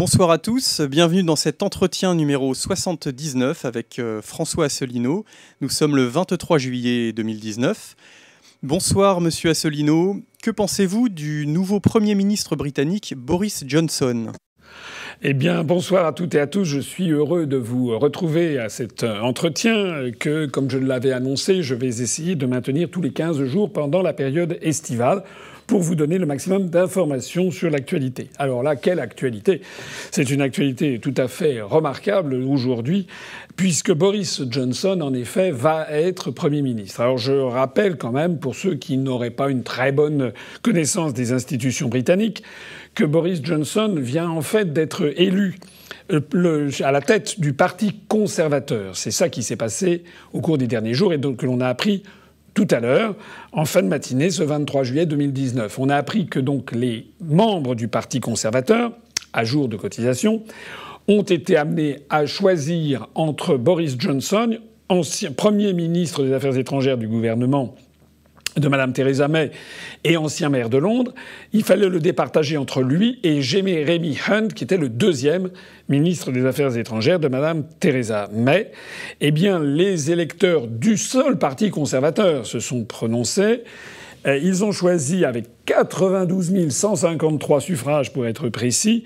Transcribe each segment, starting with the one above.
Bonsoir à tous, bienvenue dans cet entretien numéro 79 avec euh, François Asselineau. Nous sommes le 23 juillet 2019. Bonsoir Monsieur Asselineau, que pensez-vous du nouveau Premier ministre britannique Boris Johnson? Eh bien, bonsoir à toutes et à tous. Je suis heureux de vous retrouver à cet entretien que, comme je l'avais annoncé, je vais essayer de maintenir tous les 15 jours pendant la période estivale pour vous donner le maximum d'informations sur l'actualité. Alors là, quelle actualité? C'est une actualité tout à fait remarquable aujourd'hui, puisque Boris Johnson, en effet, va être Premier ministre. Alors je rappelle quand même, pour ceux qui n'auraient pas une très bonne connaissance des institutions britanniques, que Boris Johnson vient en fait d'être élu euh, à la tête du Parti conservateur. C'est ça qui s'est passé au cours des derniers jours et donc que l'on a appris tout à l'heure, en fin de matinée, ce 23 juillet 2019. On a appris que donc les membres du Parti conservateur, à jour de cotisation, ont été amenés à choisir entre Boris Johnson, ancien Premier ministre des Affaires étrangères du gouvernement de Mme Theresa May et ancien maire de Londres, il fallait le départager entre lui et Jeremy Hunt, qui était le deuxième ministre des Affaires étrangères de Mme Theresa May. Eh bien, les électeurs du seul parti conservateur se sont prononcés. Euh, ils ont choisi avec 92 153 suffrages pour être précis.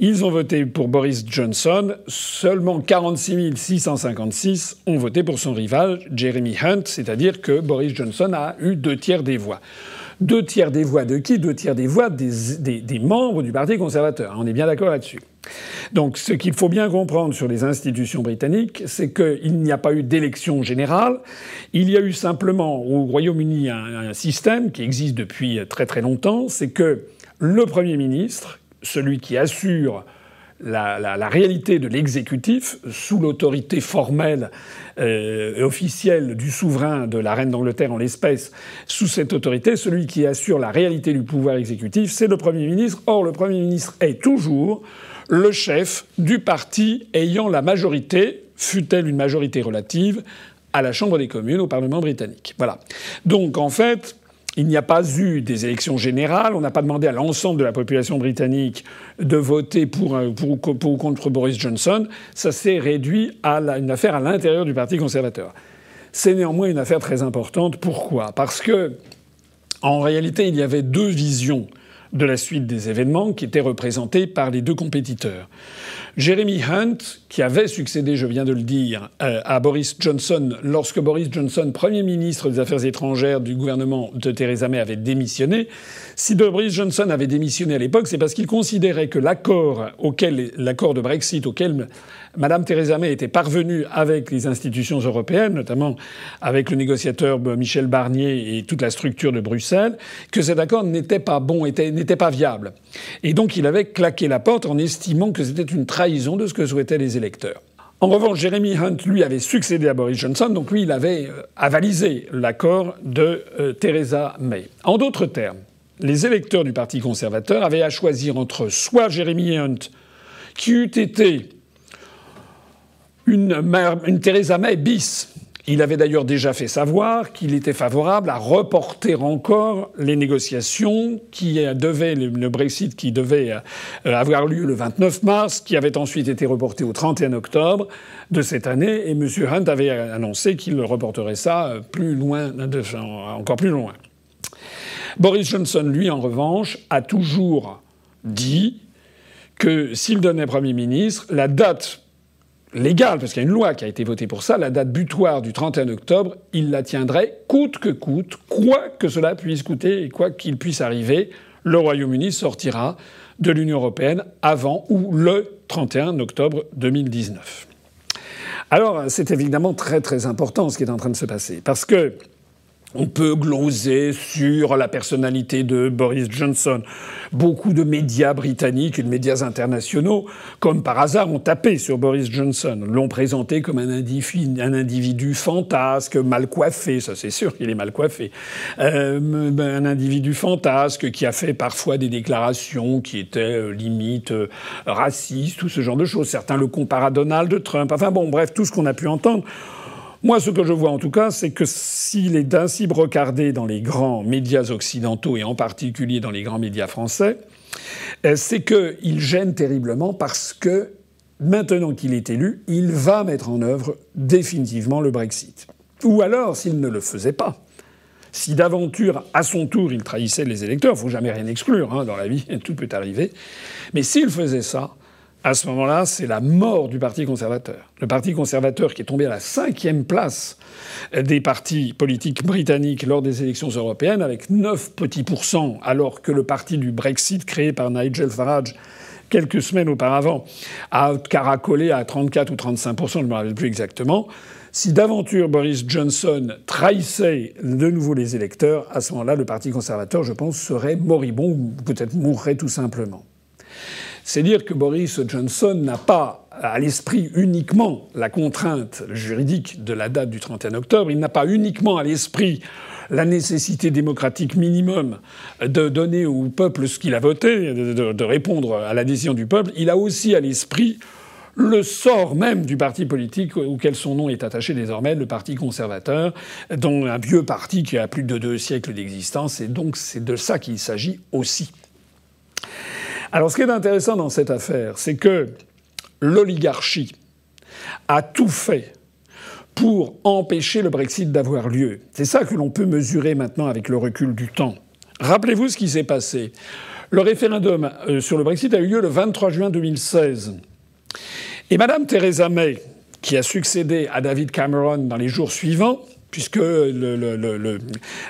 Ils ont voté pour Boris Johnson. Seulement 46 656 ont voté pour son rival, Jeremy Hunt, c'est-à-dire que Boris Johnson a eu deux tiers des voix. Deux tiers des voix de qui? Deux tiers des voix des, membres du Parti conservateur. On est bien d'accord là-dessus. Donc ce qu'il faut bien comprendre sur les institutions britanniques, c'est qu'il n'y a pas eu d'élection générale. Il y a eu simplement au Royaume-Uni un, un système qui existe depuis très très longtemps, c'est que le Premier ministre, celui qui assure la, réalité de l'exécutif sous l'autorité formelle euh, et officielle du souverain de la reine d'Angleterre en l'espèce, sous cette autorité, celui qui assure la réalité du pouvoir exécutif, c'est le Premier ministre. Or, le Premier ministre est toujours le chef du parti ayant la majorité, fût-elle une majorité relative, à la Chambre des communes, au Parlement britannique. Voilà. Donc en fait, il n'y a pas eu des élections générales. On n'a pas demandé à l'ensemble de la population britannique de voter pour, ou contre Boris Johnson. Ça s'est réduit à une affaire à l'intérieur du Parti conservateur. C'est néanmoins une affaire très importante. Pourquoi? Parce que, en réalité, il y avait deux visions de la suite des événements qui étaient représentés par les deux compétiteurs. Jeremy Hunt, qui avait succédé, je viens de le dire, euh, à Boris Johnson lorsque Boris Johnson, Premier ministre des Affaires étrangères du gouvernement de Theresa May, avait démissionné. Si Boris Johnson avait démissionné à l'époque, c'est parce qu'il considérait que l'accord auquel l'accord de Brexit auquel Madame Theresa May était parvenue avec les institutions européennes, notamment avec le négociateur Michel Barnier et toute la structure de Bruxelles, que cet accord n'était pas bon, n'était pas viable. Et donc il avait claqué la porte en estimant que c'était une trahison de ce que souhaitaient les électeurs. En revanche, Jeremy Hunt, lui, avait succédé à Boris Johnson, donc lui, il avait euh, avalisé l'accord de euh, Theresa May. En d'autres termes, les électeurs du Parti conservateur avaient à choisir entre soit Jeremy Hunt, qui eût été une, Theresa May bis. Il avait d'ailleurs déjà fait savoir qu'il était favorable à reporter encore les négociations qui devaient, le Brexit qui devait euh, avoir lieu le 29 mars, qui avait ensuite été reporté au 31 octobre de cette année, et M. Hunt avait annoncé qu'il reporterait ça plus loin, encore plus loin. Boris Johnson, lui, en revanche, a toujours dit que s'il donnait Premier ministre, la date légale, parce qu'il y a une loi qui a été votée pour ça, la date butoir du 31 octobre, il la tiendrait coûte que coûte, quoi que cela puisse coûter et quoi qu'il puisse arriver, le Royaume-Uni sortira de l'Union européenne avant ou le 31 octobre 2019. Alors c'est évidemment très très important ce qui est en train de se passer, parce que on peut gloser sur la personnalité de Boris Johnson. Beaucoup de médias britanniques et de médias internationaux, comme par hasard, ont tapé sur Boris Johnson, l'ont présenté comme un individu, fantasque, mal coiffé, ça c'est sûr qu'il est mal coiffé, euh, un individu fantasque qui a fait parfois des déclarations qui étaient euh, limite euh, racistes, tout ce genre de choses. Certains le comparent à Donald Trump. Enfin bon, bref, tout ce qu'on a pu entendre Moi, ce que je vois en tout cas, c'est que s'il est ainsi brocardé dans les grands médias occidentaux et en particulier dans les grands médias français, euh, c'est qu'il gêne terriblement parce que maintenant qu'il est élu, il va mettre en œuvre définitivement le Brexit. Ou alors, s'il ne le faisait pas, si d'aventure, à son tour, il trahissait les électeurs, il faut jamais rien exclure hein, dans la vie, tout peut arriver. Mais s'il faisait ça, à ce moment-là, c'est la mort du Parti conservateur. Le Parti conservateur qui est tombé à la cinquième place des partis politiques britanniques lors des élections européennes, avec 9 petits pourcents, alors que le parti du Brexit créé par Nigel Farage quelques semaines auparavant a caracolé à 34 ou 35% je ne me rappelle plus exactement. Si d'aventure Boris Johnson trahissait de nouveau les électeurs, à ce moment-là, le Parti conservateur, je pense, serait moribond ou peut-être mourrait tout simplement. C'est dire que Boris Johnson n'a pas à l'esprit uniquement la contrainte juridique de la date du 31 octobre, il n'a pas uniquement à l'esprit la nécessité démocratique minimum de donner au peuple ce qu'il a voté, de, répondre à la décision du peuple, il a aussi à l'esprit le sort même du parti politique auquel son nom est attaché désormais, le Parti conservateur, dont un vieux parti qui a plus de deux siècles d'existence, et donc c'est de ça qu'il s'agit aussi. Alors ce qui est intéressant dans cette affaire, c'est que l'oligarchie a tout fait pour empêcher le Brexit d'avoir lieu. C'est ça que l'on peut mesurer maintenant avec le recul du temps. Rappelez-vous ce qui s'est passé. Le référendum euh, sur le Brexit a eu lieu le 23 juin 2016. Et Mme Theresa May, qui a succédé à David Cameron dans les jours suivants, puisque le,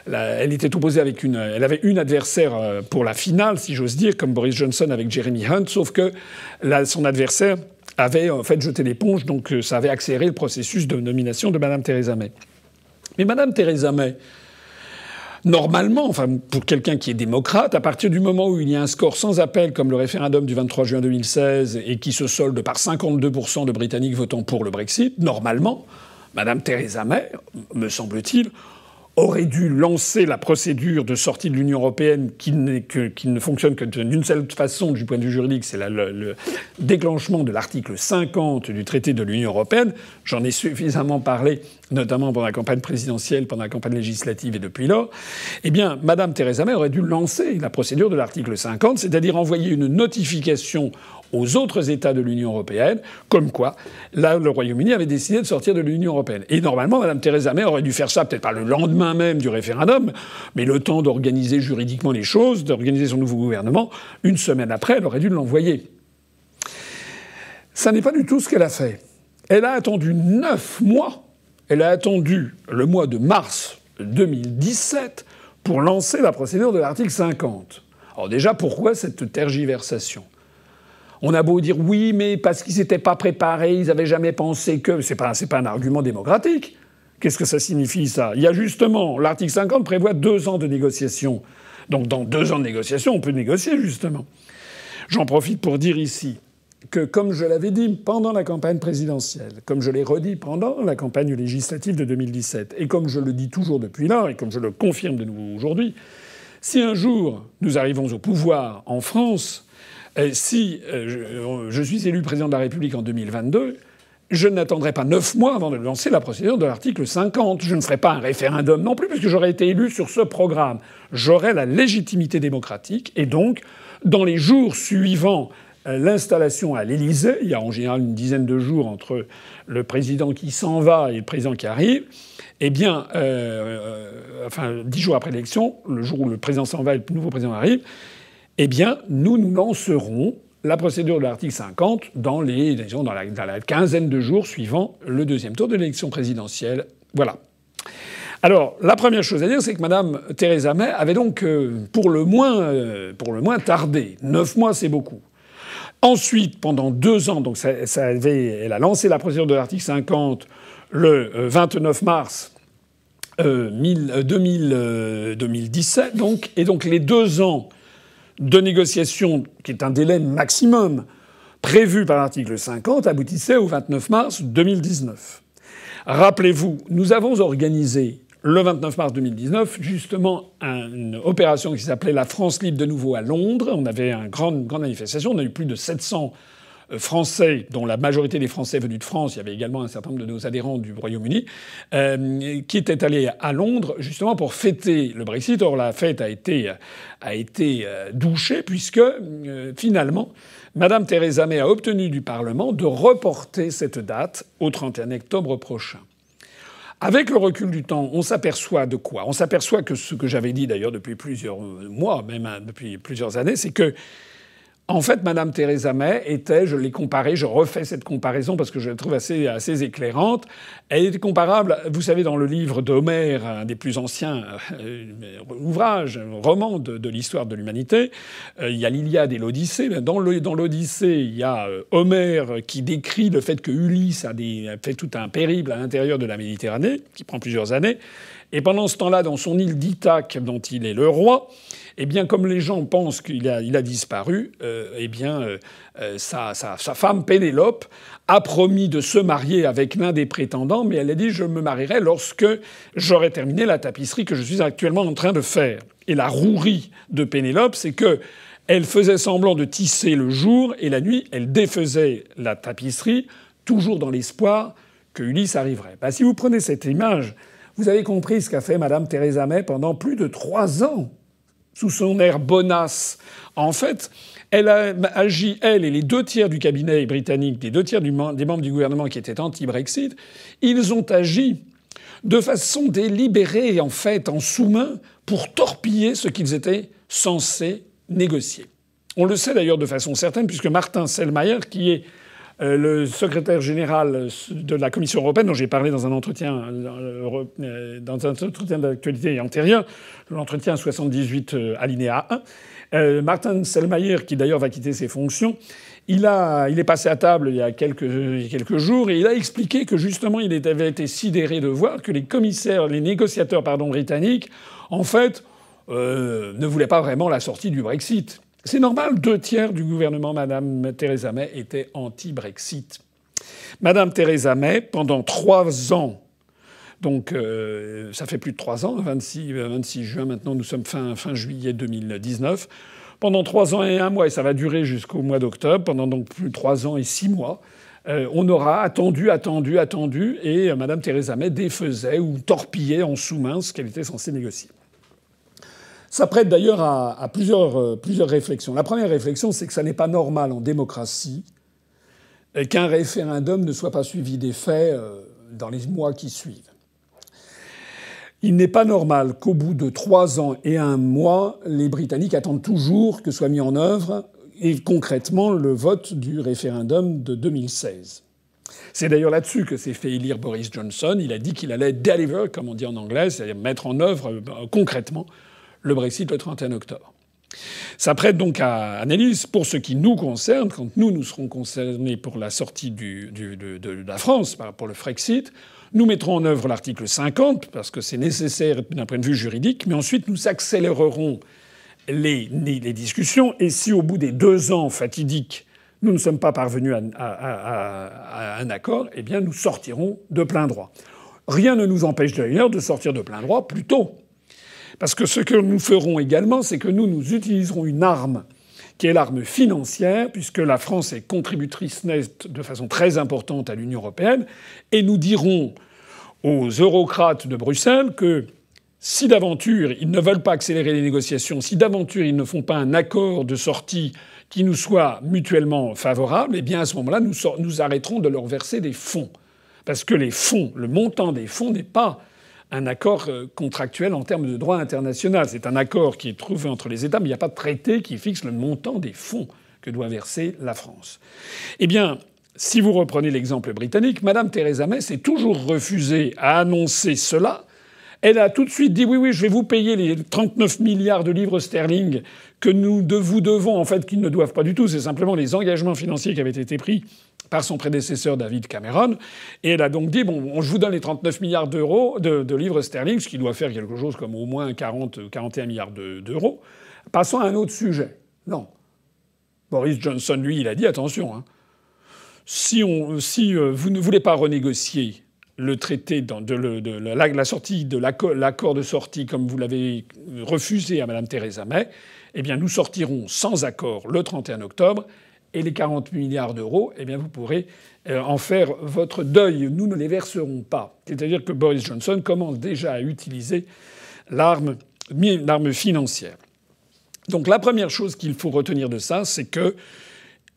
elle était opposée avec une, elle avait une adversaire euh, pour la finale, si j'ose dire, comme Boris Johnson avec Jeremy Hunt, sauf que son adversaire avait en fait jeté l'éponge, donc euh, ça avait accéléré le processus de nomination de Mme Theresa May. Mais Mme Theresa May, normalement, enfin pour quelqu'un qui est démocrate, à partir du moment où il y a un score sans appel comme le référendum du 23 juin 2016 et qui se solde par 52% de Britanniques votant pour le Brexit, normalement, Madame Theresa May, me semble-t-il, aurait dû lancer la procédure de sortie de l'Union européenne qui, ne fonctionne que d'une seule façon du point de vue juridique, c'est le déclenchement de l'article 50 du traité de l'Union européenne. J'en ai suffisamment parlé, notamment pendant la campagne présidentielle, pendant la campagne législative et depuis lors. Eh bien, Madame Theresa May aurait dû lancer la procédure de l'article 50, c'est-à-dire envoyer une notification aux autres États de l'Union européenne, comme quoi là, le Royaume-Uni avait décidé de sortir de l'Union européenne. Et normalement, Mme Theresa May aurait dû faire ça, peut-être pas le lendemain même du référendum, mais le temps d'organiser juridiquement les choses, d'organiser son nouveau gouvernement. Une semaine après, elle aurait dû l'envoyer. Ça n'est pas du tout ce qu'elle a fait. Elle a attendu neuf mois. Elle a attendu le mois de mars 2017 pour lancer la procédure de l'article 50. Alors déjà, pourquoi cette tergiversation? On a beau dire oui, mais parce qu'ils n'étaient pas préparés, ils n'avaient jamais pensé que. C'est pas, pas un argument démocratique. Qu'est-ce que ça signifie, ça? Il y a justement, l'article 50 prévoit deux ans de négociation. Donc dans deux ans de négociation, on peut négocier, justement. J'en profite pour dire ici que, comme je l'avais dit pendant la campagne présidentielle, comme je l'ai redit pendant la campagne législative de 2017, et comme je le dis toujours depuis là, et comme je le confirme de nouveau aujourd'hui, si un jour nous arrivons au pouvoir en France, si euh, je, suis élu président de la République en 2022, je n'attendrai pas neuf mois avant de lancer la procédure de l'article 50. Je ne ferai pas un référendum non plus, puisque j'aurais été élu sur ce programme. J'aurai la légitimité démocratique, et donc, dans les jours suivant euh, l'installation à l'Élysée, il y a en général une dizaine de jours entre le président qui s'en va et le président qui arrive, eh bien, enfin, dix jours après l'élection, le jour où le président s'en va et le nouveau président arrive, eh bien, nous nous lancerons la procédure de l'article 50 dans, les, la, dans la quinzaine de jours suivant le deuxième tour de l'élection présidentielle. Voilà. Alors, la première chose à dire, c'est que Mme Theresa May avait donc, euh, pour, le moins, euh, pour le moins, tardé. Neuf mois, c'est beaucoup. Ensuite, pendant deux ans, donc ça, avait, elle a lancé la procédure de l'article 50 le 29 euh, mars 2017, donc, et donc les deux ans de négociation, qui est un délai maximum prévu par l'article 50, aboutissait au 29 mars 2019. Rappelez-vous, nous avons organisé le 29 mars 2019 justement une opération qui s'appelait la France libre de nouveau à Londres. On avait une grande, grande manifestation, on a eu plus de 700 français, dont la majorité des Français venus de France, il y avait également un certain nombre de nos adhérents du Royaume-Uni, qui étaient allés à Londres justement pour fêter le Brexit. Or, la fête a été, a été douchée puisque finalement, Madame Theresa May a obtenu du Parlement de reporter cette date au 31 octobre prochain. Avec le recul du temps, on s'aperçoit de quoi? On s'aperçoit que ce que j'avais dit d'ailleurs depuis plusieurs mois, même hein, depuis plusieurs années, c'est que en fait, Madame Theresa May était, je l'ai comparée, je refais cette comparaison parce que je la trouve assez, éclairante. Elle était comparable, vous savez, dans le livre d'Homère, un des plus anciens euh, ouvrages, romans de, de l'histoire de l'humanité, euh, il y a l'Iliade et l'Odyssée. Dans l'Odyssée, il y a euh, Homère qui décrit le fait que Ulysse a, a fait tout un périple à l'intérieur de la Méditerranée, qui prend plusieurs années. Et pendant ce temps-là, dans son île d'Ithaque, dont il est le roi, eh bien, comme les gens pensent qu'il a, disparu, euh, eh bien, euh, euh, sa, femme Pénélope a promis de se marier avec l'un des prétendants, mais elle a dit je me marierai lorsque j'aurai terminé la tapisserie que je suis actuellement en train de faire. Et la rouerie de Pénélope, c'est que elle faisait semblant de tisser le jour et la nuit, elle défaisait la tapisserie, toujours dans l'espoir que Ulysse arriverait. Ben, si vous prenez cette image vous avez compris ce qu'a fait Mme Theresa May pendant plus de trois ans, sous son air bonasse. En fait, elle a agi, elle et les deux tiers du cabinet britannique, les deux tiers des membres du gouvernement qui étaient anti-Brexit, ils ont agi de façon délibérée, en fait, en sous-main, pour torpiller ce qu'ils étaient censés négocier. On le sait d'ailleurs de façon certaine, puisque Martin Selmayr, qui est euh, le secrétaire général de la Commission européenne, dont j'ai parlé dans un entretien, euh, dans un entretien d'actualité antérieur, l'entretien 78 euh, alinéa 1, Martin Selmayr, qui d'ailleurs va quitter ses fonctions, il, a, est passé à table il y a quelques, quelques jours et il a expliqué que justement il avait été sidéré de voir que les commissaires, les négociateurs pardon, britanniques, en fait, ne voulaient pas vraiment la sortie du Brexit. C'est normal, deux tiers du gouvernement Madame Theresa May étaient anti-Brexit. Madame Theresa May, pendant trois ans, donc euh, ça fait plus de trois ans, 26, 26 juin maintenant, nous sommes fin, juillet 2019, pendant trois ans et un mois, et ça va durer jusqu'au mois d'octobre, pendant donc plus de trois ans et six mois, euh, on aura attendu, attendu, attendu, et euh, Madame Theresa May défaisait ou torpillait en sous-main ce qu'elle était censée négocier. Ça prête d'ailleurs à, plusieurs, euh, plusieurs réflexions. La première réflexion, c'est que ça n'est pas normal en démocratie qu'un référendum ne soit pas suivi des faits euh, dans les mois qui suivent. Il n'est pas normal qu'au bout de trois ans et un mois, les Britanniques attendent toujours que soit mis en œuvre et concrètement le vote du référendum de 2016. C'est d'ailleurs là-dessus que s'est fait élire Boris Johnson. Il a dit qu'il allait deliver, comme on dit en anglais, c'est-à-dire mettre en œuvre euh, concrètement le Brexit le 31 octobre. Ça prête donc à analyse pour ce qui nous concerne, quand nous, nous serons concernés pour la sortie de, la France, pour le Frexit, nous mettrons en œuvre l'article 50, parce que c'est nécessaire d'un point de vue juridique, mais ensuite nous accélérerons les, les, discussions, et si au bout des deux ans fatidiques, nous ne sommes pas parvenus à, à un accord, eh bien nous sortirons de plein droit. Rien ne nous empêche d'ailleurs de sortir de plein droit plus tôt. Parce que ce que nous ferons également, c'est que nous, nous utiliserons une arme qui est l'arme financière, puisque la France est contributrice nette de façon très importante à l'Union européenne, et nous dirons aux eurocrates de Bruxelles que si d'aventure ils ne veulent pas accélérer les négociations, si d'aventure ils ne font pas un accord de sortie qui nous soit mutuellement favorable, eh bien à ce moment-là, nous, nous arrêterons de leur verser des fonds. Parce que les fonds, le montant des fonds n'est pas un accord euh, contractuel en termes de droit international. C'est un accord qui est trouvé entre les États, mais il n'y a pas de traité qui fixe le montant des fonds que doit verser la France. Eh bien, si vous reprenez l'exemple britannique, Madame Theresa May s'est toujours refusée à annoncer cela. Elle a tout de suite dit oui, oui, je vais vous payer les 39 milliards de livres sterling que nous vous devons, en fait, qu'ils ne doivent pas du tout. C'est simplement les engagements financiers qui avaient été pris par son prédécesseur David Cameron. Et elle a donc dit bon, je vous donne les 39 milliards d'euros de, livres sterling, ce qui doit faire quelque chose comme au moins 40, 41 milliards d'euros. Passons à un autre sujet. Non. Boris Johnson, lui, il a dit attention. Hein, si, on, si euh, vous ne voulez pas renégocier le traité de, la, sortie de l'accord de sortie comme vous l'avez refusé à Mme Theresa May, eh bien nous sortirons sans accord le 31 octobre Et les 40 milliards d'euros, eh bien, vous pourrez euh, en faire votre deuil. Nous ne les verserons pas. C'est-à-dire que Boris Johnson commence déjà à utiliser l'arme financière. Donc la première chose qu'il faut retenir de ça, c'est que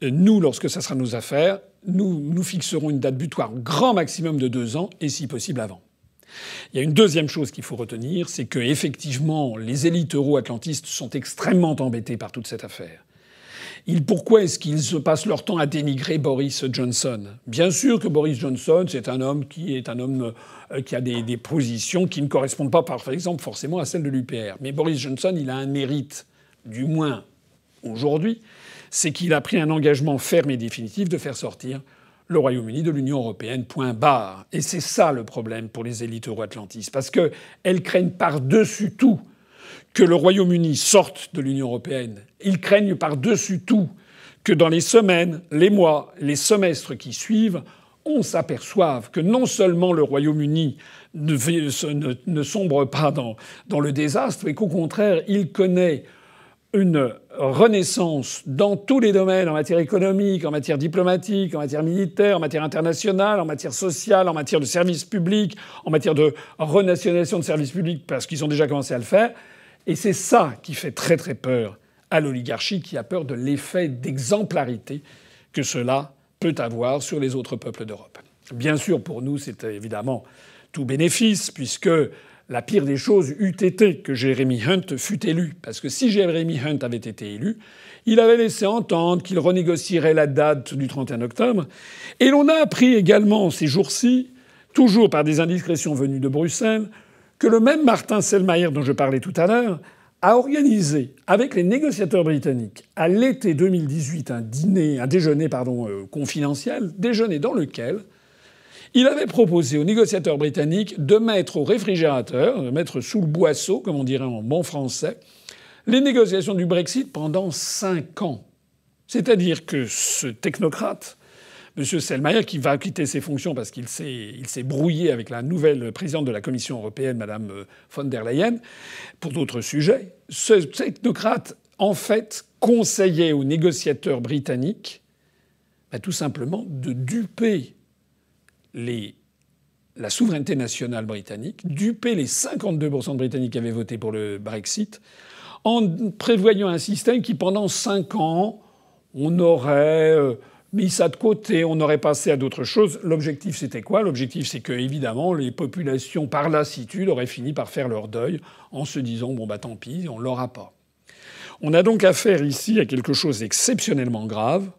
nous, lorsque ça sera nos affaires, nous, nous fixerons une date butoir grand maximum de deux ans et si possible avant. Il y a une deuxième chose qu'il faut retenir, c'est que effectivement les élites euro-atlantistes sont extrêmement embêtées par toute cette affaire. Pourquoi est-ce qu'ils se passent leur temps à dénigrer Boris Johnson? Bien sûr que Boris Johnson, c'est un homme qui est un homme euh, qui a des, positions qui ne correspondent pas, par exemple, forcément à celles de l'UPR. Mais Boris Johnson, il a un mérite, du moins aujourd'hui, c'est qu'il a pris un engagement ferme et définitif de faire sortir le Royaume-Uni de l'Union européenne, point barre. Et c'est ça le problème pour les élites euro-atlantistes, parce qu'elles craignent par-dessus tout que le Royaume-Uni sorte de l'Union européenne. Ils craignent par-dessus tout que dans les semaines, les mois, les semestres qui suivent, on s'aperçoive que non seulement le Royaume-Uni ne, sombre pas dans le désastre, mais qu'au contraire, il connaît une renaissance dans tous les domaines, en matière économique, en matière diplomatique, en matière militaire, en matière internationale, en matière sociale, en matière de services publics, en matière de renationalisation de services publics, parce qu'ils ont déjà commencé à le faire. Et c'est ça qui fait très très peur à l'oligarchie, qui a peur de l'effet d'exemplarité que cela peut avoir sur les autres peuples d'Europe. Bien sûr, pour nous, c'est évidemment tout bénéfice, puisque la pire des choses eût été que Jeremy Hunt fût élu. Parce que si Jeremy Hunt avait été élu, il avait laissé entendre qu'il renégocierait la date du 31 octobre. Et l'on a appris également ces jours-ci, toujours par des indiscrétions venues de Bruxelles, que le même Martin Selmayr dont je parlais tout à l'heure a organisé avec les négociateurs britanniques à l'été 2018 un déjeuner euh, confidentiel, déjeuner dans lequel il avait proposé aux négociateurs britanniques de mettre au réfrigérateur, de mettre sous le boisseau, comme on dirait en bon français, les négociations du Brexit pendant cinq ans. C'est-à-dire que ce technocrate, M. Selmayr, qui va quitter ses fonctions parce qu'il s'est brouillé avec la nouvelle présidente de la Commission européenne, Mme euh, von der Leyen, pour d'autres sujets, ce technocrate, en fait, conseillait aux négociateurs britanniques bah, tout simplement de duper la souveraineté nationale britannique, duper les 52% de Britanniques qui avaient voté pour le Brexit, en prévoyant un système qui, pendant cinq ans, on aurait euh, mis ça de côté, on aurait passé à d'autres choses. L'objectif, c'était quoi? L'objectif, c'est que, évidemment, les populations, par lassitude, auraient fini par faire leur deuil en se disant bon, bah tant pis, on l'aura pas. On a donc affaire ici à quelque chose d'exceptionnellement grave,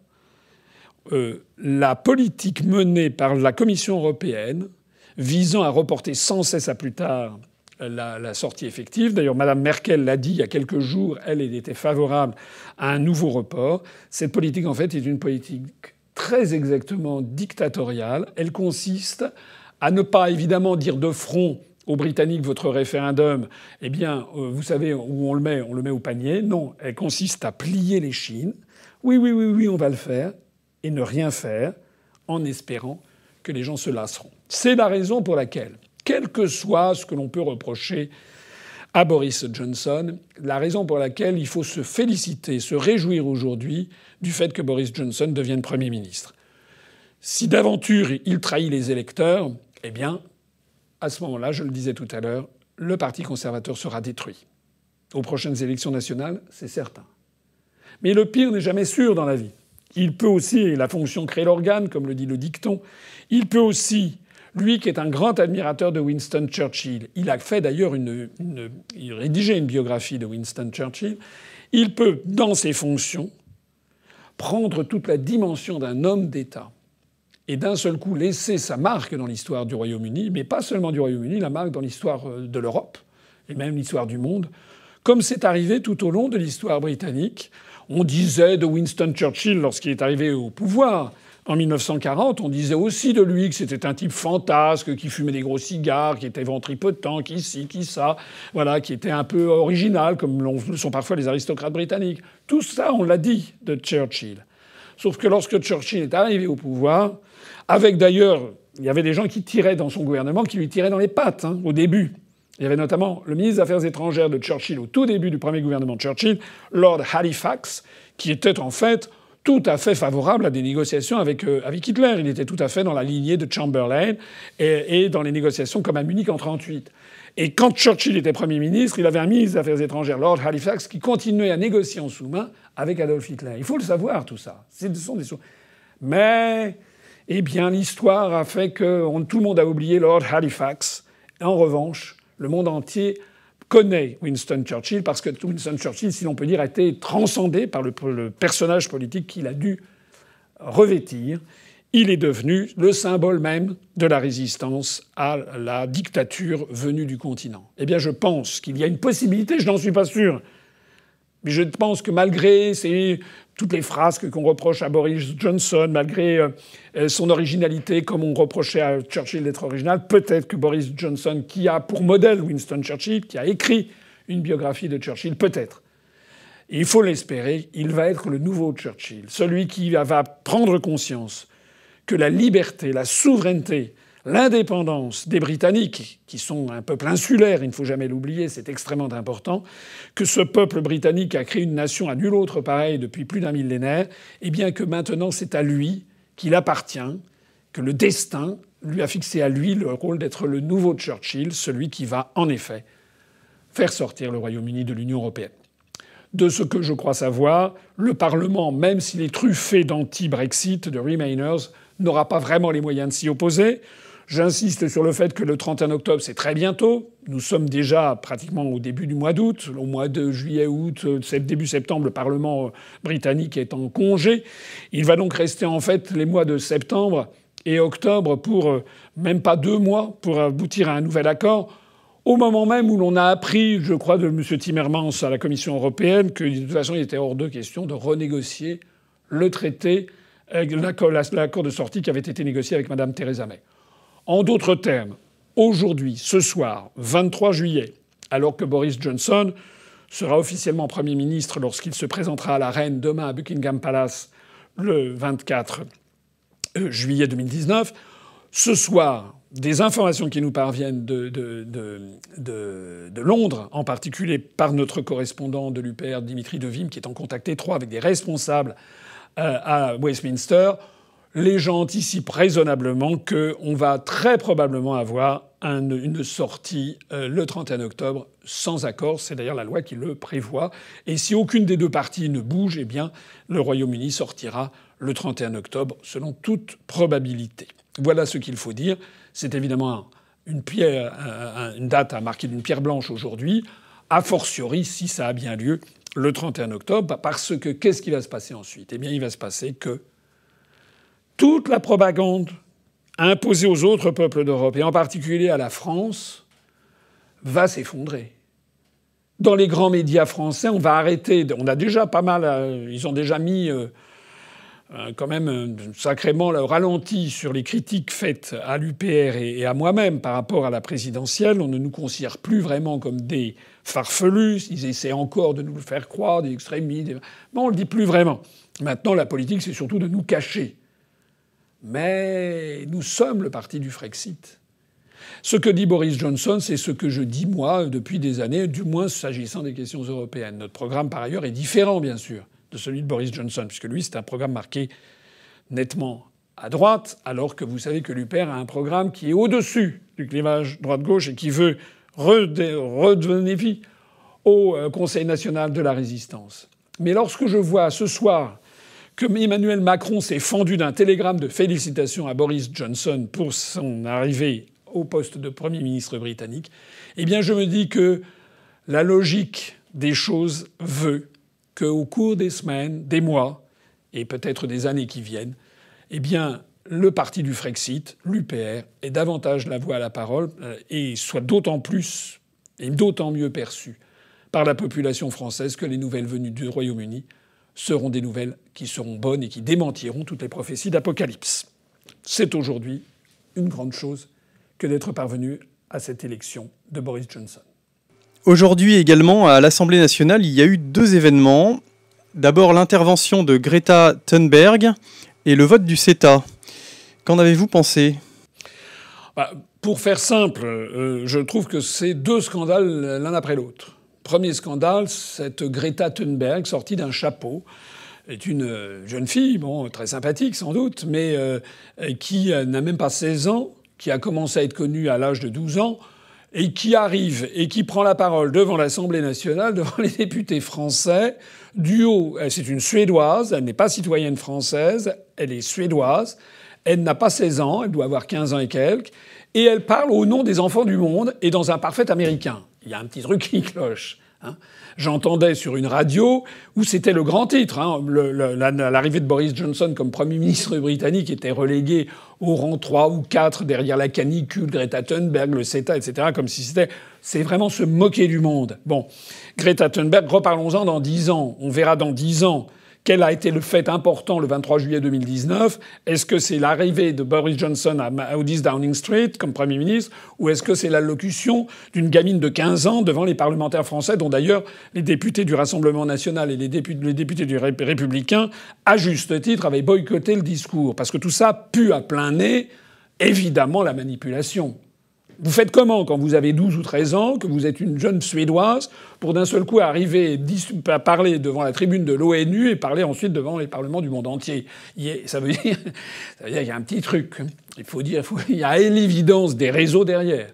euh, la politique menée par la Commission européenne visant à reporter sans cesse à plus tard la, sortie effective. D'ailleurs, Mme Merkel l'a dit il y a quelques jours, elle, elle était favorable à un nouveau report. Cette politique, en fait, est une politique très exactement dictatoriale. Elle consiste à ne pas évidemment dire de front aux Britanniques votre référendum, eh bien, euh, vous savez où on le met, on le met au panier. Non, elle consiste à plier les chines. Oui, oui, oui, oui, on va le faire et ne rien faire en espérant que les gens se lasseront. C'est la raison pour laquelle, quel que soit ce que l'on peut reprocher à Boris Johnson, la raison pour laquelle il faut se féliciter, se réjouir aujourd'hui du fait que Boris Johnson devienne Premier ministre. Si d'aventure il trahit les électeurs, eh bien, à ce moment-là, je le disais tout à l'heure, le Parti conservateur sera détruit. Aux prochaines élections nationales, c'est certain. Mais le pire n'est jamais sûr dans la vie. Il peut aussi, la fonction crée l'organe, comme le dit le dicton, il peut aussi, lui qui est un grand admirateur de Winston Churchill, il a fait d'ailleurs une, il rédigé une biographie de Winston Churchill, il peut, dans ses fonctions, prendre toute la dimension d'un homme d'État et d'un seul coup laisser sa marque dans l'histoire du Royaume-Uni, mais pas seulement du Royaume-Uni, la marque dans l'histoire euh, de l'Europe et même l'histoire du monde, comme c'est arrivé tout au long de l'histoire britannique on disait de Winston Churchill lorsqu'il est arrivé au pouvoir en 1940, on disait aussi de lui que c'était un type fantasque, qui fumait des gros cigares, qui était ventripotent, qui ci, qui ça, voilà, qui était un peu original, comme le sont parfois les aristocrates britanniques. Tout ça, on l'a dit de Churchill. Sauf que lorsque Churchill est arrivé au pouvoir, avec d'ailleurs, il y avait des gens qui tiraient dans son gouvernement, qui lui tiraient dans les pattes hein, au début. Il y avait notamment le ministre des Affaires étrangères de Churchill au tout début du premier gouvernement de Churchill, Lord Halifax, qui était en fait tout à fait favorable à des négociations avec, euh, avec Hitler. Il était tout à fait dans la lignée de Chamberlain et, dans les négociations comme à Munich en 1938. Et quand Churchill était Premier ministre, il avait un ministre des Affaires étrangères, Lord Halifax, qui continuait à négocier en sous-main avec Adolf Hitler. Il faut le savoir, tout ça. Ce sont des Mais, eh bien, l'histoire a fait que tout le monde a oublié Lord Halifax. En revanche, le monde entier connaît Winston Churchill parce que Winston Churchill, si l'on peut dire, a été transcendé par le, personnage politique qu'il a dû revêtir. Il est devenu le symbole même de la résistance à la dictature venue du continent. Eh bien, je pense qu'il y a une possibilité, je n'en suis pas sûr, mais je pense que malgré ces toutes les phrases qu'on reproche à Boris Johnson, malgré euh, euh, son originalité, comme on reprochait à Churchill d'être original, peut-être que Boris Johnson, qui a pour modèle Winston Churchill, qui a écrit une biographie de Churchill, peut-être. il faut l'espérer, il va être le nouveau Churchill, celui qui va prendre conscience que la liberté, la souveraineté, l'indépendance des Britanniques, qui sont un peuple insulaire, il ne faut jamais l'oublier, c'est extrêmement important, que ce peuple britannique a créé une nation à nul autre pareil depuis plus d'un millénaire, et bien que maintenant c'est à lui qu'il appartient, que le destin lui a fixé à lui le rôle d'être le nouveau Churchill, celui qui va en effet faire sortir le Royaume-Uni de l'Union européenne. De ce que je crois savoir, le Parlement, même s'il est truffé d'anti-Brexit, de Remainers, n'aura pas vraiment les moyens de s'y opposer. J'insiste sur le fait que le 31 octobre, c'est très bientôt. Nous sommes déjà pratiquement au début du mois d'août. Au mois de juillet, août, début septembre, le Parlement euh, britannique est en congé. Il va donc rester en fait les mois de septembre et octobre pour euh, même pas deux mois pour aboutir à un nouvel accord. Au moment même où l'on a appris, je crois, de M. Timmermans à la Commission européenne que de toute façon il était hors de question de renégocier le traité, euh, l'accord de sortie qui avait été négocié avec Mme Theresa May. En d'autres termes, aujourd'hui, ce soir, 23 juillet, alors que Boris Johnson sera officiellement Premier ministre lorsqu'il se présentera à la reine demain à Buckingham Palace le 24 euh, juillet 2019, ce soir, des informations qui nous parviennent de, Londres, en particulier par notre correspondant de l'UPR, Dimitri Devim, qui est en contact étroit avec des responsables euh, à Westminster, les gens anticipent raisonnablement qu'on va très probablement avoir une sortie euh, le 31 octobre sans accord. C'est d'ailleurs la loi qui le prévoit. Et si aucune des deux parties ne bouge, eh bien, le Royaume-Uni sortira le 31 octobre, selon toute probabilité. Voilà ce qu'il faut dire. C'est évidemment une, date à marquer d'une pierre blanche aujourd'hui, a fortiori si ça a bien lieu le 31 octobre, parce que qu'est-ce qui va se passer ensuite? Eh bien, il va se passer que toute la propagande imposée aux autres peuples d'Europe, et en particulier à la France, va s'effondrer. Dans les grands médias français, on va arrêter. On a déjà pas mal. Euh, ils ont déjà mis euh, euh, quand même sacrément le ralenti sur les critiques faites à l'UPR et à moi-même par rapport à la présidentielle. On ne nous considère plus vraiment comme des farfelus. Ils essaient encore de nous le faire croire, des extrémistes. Mais on le dit plus vraiment. Maintenant, la politique, c'est surtout de nous cacher. Mais nous sommes le parti du Frexit. Ce que dit Boris Johnson, c'est ce que je dis moi depuis des années, du moins s'agissant des questions européennes. Notre programme, par ailleurs, est différent, bien sûr, de celui de Boris Johnson, puisque lui, c'est un programme marqué nettement à droite, alors que vous savez que l'UPR a un programme qui est au-dessus du clivage droite-gauche et qui veut redonner vie au euh, Conseil national de la résistance. Mais lorsque je vois ce soir que Emmanuel Macron s'est fendu d'un télégramme de félicitations à Boris Johnson pour son arrivée au poste de Premier ministre britannique, eh bien je me dis que la logique des choses veut qu'au cours des semaines, des mois, et peut-être des années qui viennent, eh bien le parti du Frexit, l'UPR, ait davantage la voix à la parole euh, et soit d'autant plus et d'autant mieux perçu par la population française que les nouvelles venues du Royaume-Uni seront des nouvelles qui seront bonnes et qui démentiront toutes les prophéties d'Apocalypse. C'est aujourd'hui une grande chose que d'être parvenu à cette élection de Boris Johnson. Aujourd'hui également, à l'Assemblée nationale, il y a eu deux événements. D'abord l'intervention de Greta Thunberg et le vote du CETA. Qu'en avez-vous pensé? Bah, Pour faire simple, euh, je trouve que c'est deux scandales l'un après l'autre. Premier scandale, cette Greta Thunberg sortie d'un chapeau est une jeune fille, bon, très sympathique sans doute, mais qui n'a même pas 16 ans, qui a commencé à être connue à l'âge de 12 ans, et qui arrive et qui prend la parole devant l'Assemblée nationale, devant les députés français, du haut. C'est une Suédoise, elle n'est pas citoyenne française, elle est suédoise, elle n'a pas 16 ans, elle doit avoir 15 ans et quelques, et elle parle au nom des enfants du monde et dans un parfait américain. Il y a un petit truc qui cloche. Hein. J'entendais sur une radio où c'était le grand titre. Hein, L'arrivée de Boris Johnson comme Premier ministre britannique était relégué au rang 3 ou 4 derrière la canicule, Greta Thunberg, le CETA, etc. Comme si c'était... C'est vraiment se moquer du monde. Bon, Greta Thunberg, reparlons-en dans 10 ans. On verra dans 10 ans quel a été le fait important le 23 juillet 2019 Est-ce que c'est l'arrivée de Boris Johnson à 10 Downing Street comme Premier ministre Ou est-ce que c'est l'allocution d'une gamine de 15 ans devant les parlementaires français, dont d'ailleurs les députés du Rassemblement national et les députés, les députés du Républicain, à juste titre, avaient boycotté le discours? Parce que tout ça pue à plein nez, évidemment, la manipulation. Vous faites comment quand vous avez 12 ou 13 ans, que vous êtes une jeune Suédoise, pour d'un seul coup arriver à parler devant la tribune de l'ONU et parler ensuite devant les parlements du monde entier? Ça veut dire, dire qu'il y a un petit truc. Il faut dire, il y a l'évidence des réseaux derrière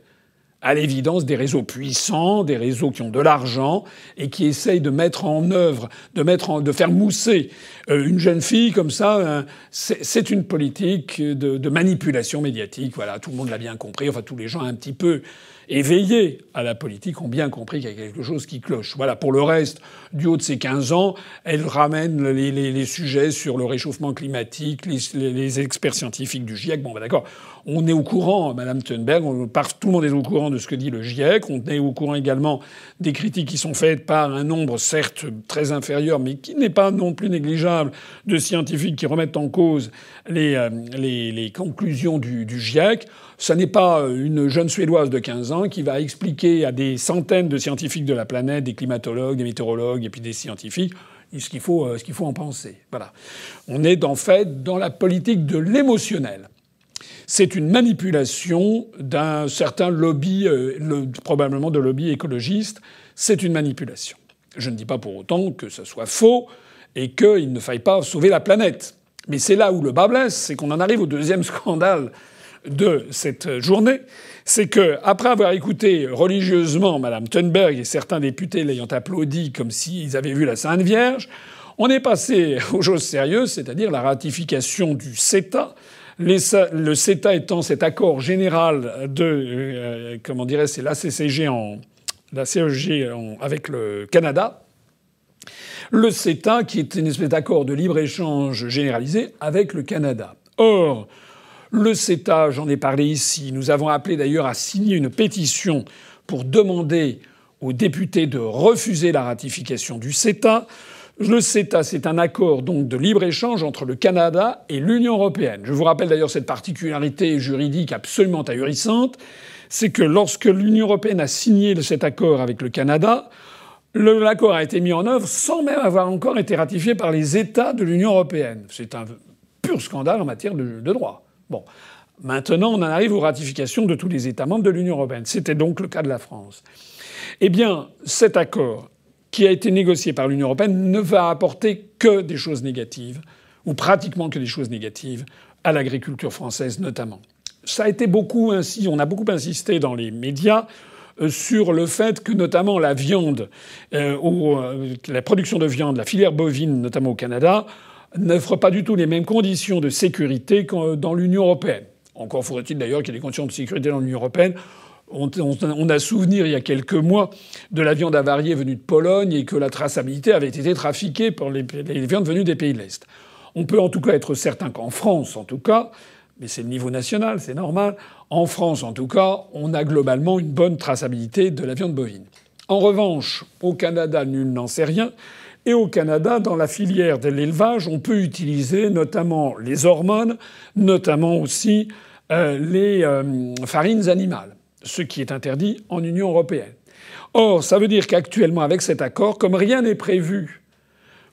à l'évidence des réseaux puissants, des réseaux qui ont de l'argent et qui essayent de mettre en œuvre, de mettre en, de faire mousser euh, une jeune fille comme ça. Hein. C'est une politique de, manipulation médiatique. Voilà, tout le monde l'a bien compris. Enfin, tous les gens un petit peu éveillés à la politique ont bien compris qu'il y a quelque chose qui cloche. Voilà. Pour le reste, du haut de ses 15 ans, elle ramène les, sujets sur le réchauffement climatique, les, experts scientifiques du GIEC. Bon, bah d'accord. On est au courant, Madame Thunberg, on, tout le monde est au courant de ce que dit le GIEC. On est au courant également des critiques qui sont faites par un nombre certes très inférieur, mais qui n'est pas non plus négligeable, de scientifiques qui remettent en cause les, euh, conclusions du, GIEC. Ça n'est pas une jeune Suédoise de 15 ans qui va expliquer à des centaines de scientifiques de la planète, des climatologues, des météorologues et puis des scientifiques, ce qu'il faut, euh, ce qu'il faut en penser. Voilà. On est en fait dans la politique de l'émotionnel c'est une manipulation d'un certain lobby, euh, probablement de lobby écologiste. C'est une manipulation. Je ne dis pas pour autant que ce soit faux et qu'il ne faille pas sauver la planète. Mais c'est là où le bas blesse, c'est qu'on en arrive au deuxième scandale de cette journée, c'est que après avoir écouté religieusement Mme Thunberg et certains députés l'ayant applaudi comme s'ils avaient vu la Sainte Vierge, on est passé aux choses sérieuses, c'est-à-dire la ratification du CETA, le CETA étant cet accord général de, euh, comment dirais c'est l'ACCG en, la CEG avec le Canada. Le CETA, qui est une espèce d'accord de libre-échange généralisé avec le Canada. Or, le CETA, j'en ai parlé ici, nous avons appelé d'ailleurs à signer une pétition pour demander aux députés de refuser la ratification du CETA. Le CETA, c'est un accord donc de libre-échange entre le Canada et l'Union européenne. Je vous rappelle d'ailleurs cette particularité juridique absolument ahurissante, c'est que lorsque l'Union européenne a signé cet accord avec le Canada, l'accord a été mis en œuvre sans même avoir encore été ratifié par les États de l'Union européenne. C'est un pur scandale en matière de, de droit. Bon. Maintenant, on en arrive aux ratifications de tous les États membres de l'Union européenne. C'était donc le cas de la France. Eh bien, cet accord qui a été négocié par l'Union européenne ne va apporter que des choses négatives, ou pratiquement que des choses négatives, à l'agriculture française notamment. Ça a été beaucoup ainsi, on a beaucoup insisté dans les médias euh, sur le fait que notamment la viande, euh, ou euh, la production de viande, la filière bovine notamment au Canada, n'offre pas du tout les mêmes conditions de sécurité que dans l'Union européenne. Encore faudrait-il d'ailleurs qu'il y ait des conditions de sécurité dans l'Union européenne on, a souvenir il y a quelques mois de la viande avariée venue de Pologne et que la traçabilité avait été trafiquée pour les, viandes venues des pays de l'Est. On peut en tout cas être certain qu'en France, en tout cas, mais c'est le niveau national, c'est normal, en France en tout cas, on a globalement une bonne traçabilité de la viande bovine. En revanche, au Canada, nul n'en sait rien. Et au Canada, dans la filière de l'élevage, on peut utiliser notamment les hormones, notamment aussi euh, les euh, farines animales ce qui est interdit en Union européenne. Or, ça veut dire qu'actuellement, avec cet accord, comme rien n'est prévu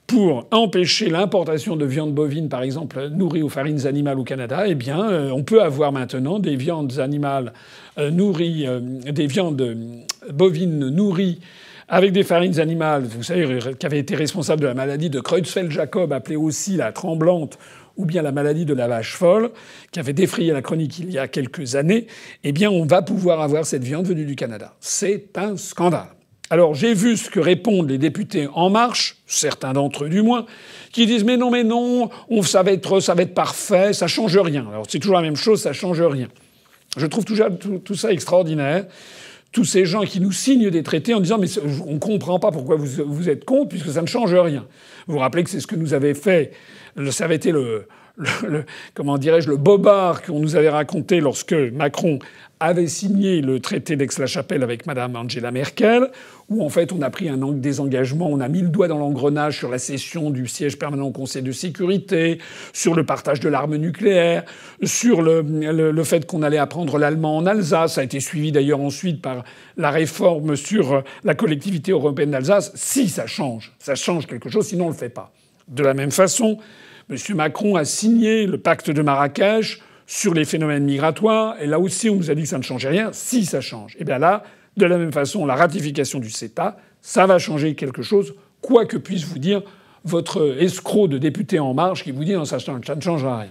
pour empêcher l'importation de viande bovine, par exemple, nourrie aux farines animales au Canada, eh bien, euh, on peut avoir maintenant des viandes animales euh, nourries, euh, des viandes bovines nourries avec des farines animales, vous savez, qui avait été responsable de la maladie de Creutzfeldt-Jacob, appelée aussi la tremblante, ou bien la maladie de la vache folle, qui avait défrayé la chronique il y a quelques années, eh bien, on va pouvoir avoir cette viande venue du Canada. C'est un scandale. Alors j'ai vu ce que répondent les députés En Marche, certains d'entre eux du moins, qui disent mais non mais non, on, ça va être ça parfait, ça change rien. Alors c'est toujours la même chose, ça change rien. Je trouve tout ça extraordinaire tous ces gens qui nous signent des traités en disant mais on ne comprend pas pourquoi vous, êtes contre puisque ça ne change rien. Vous vous rappelez que c'est ce que nous avait fait, ça avait été le, le, comment dirais-je, le bobard qu'on nous avait raconté lorsque Macron avait signé le traité d'Aix-la-Chapelle avec Madame Angela Merkel, où en fait on a pris un désengagement, on a mis le doigt dans l'engrenage sur la cession du siège permanent au Conseil de sécurité, sur le partage de l'arme nucléaire, sur le, le fait qu'on allait apprendre l'allemand en Alsace. Ça a été suivi d'ailleurs ensuite par la réforme sur la collectivité européenne d'Alsace. Si ça change, ça change quelque chose, sinon on le fait pas. De la même façon, M. Macron a signé le pacte de Marrakech sur les phénomènes migratoires, et là aussi on nous a dit que ça ne changeait rien, si ça change. Eh bien là, de la même façon, la ratification du CETA, ça va changer quelque chose, quoi que puisse vous dire votre escroc de député En Marche qui vous dit non, ça ne changera rien.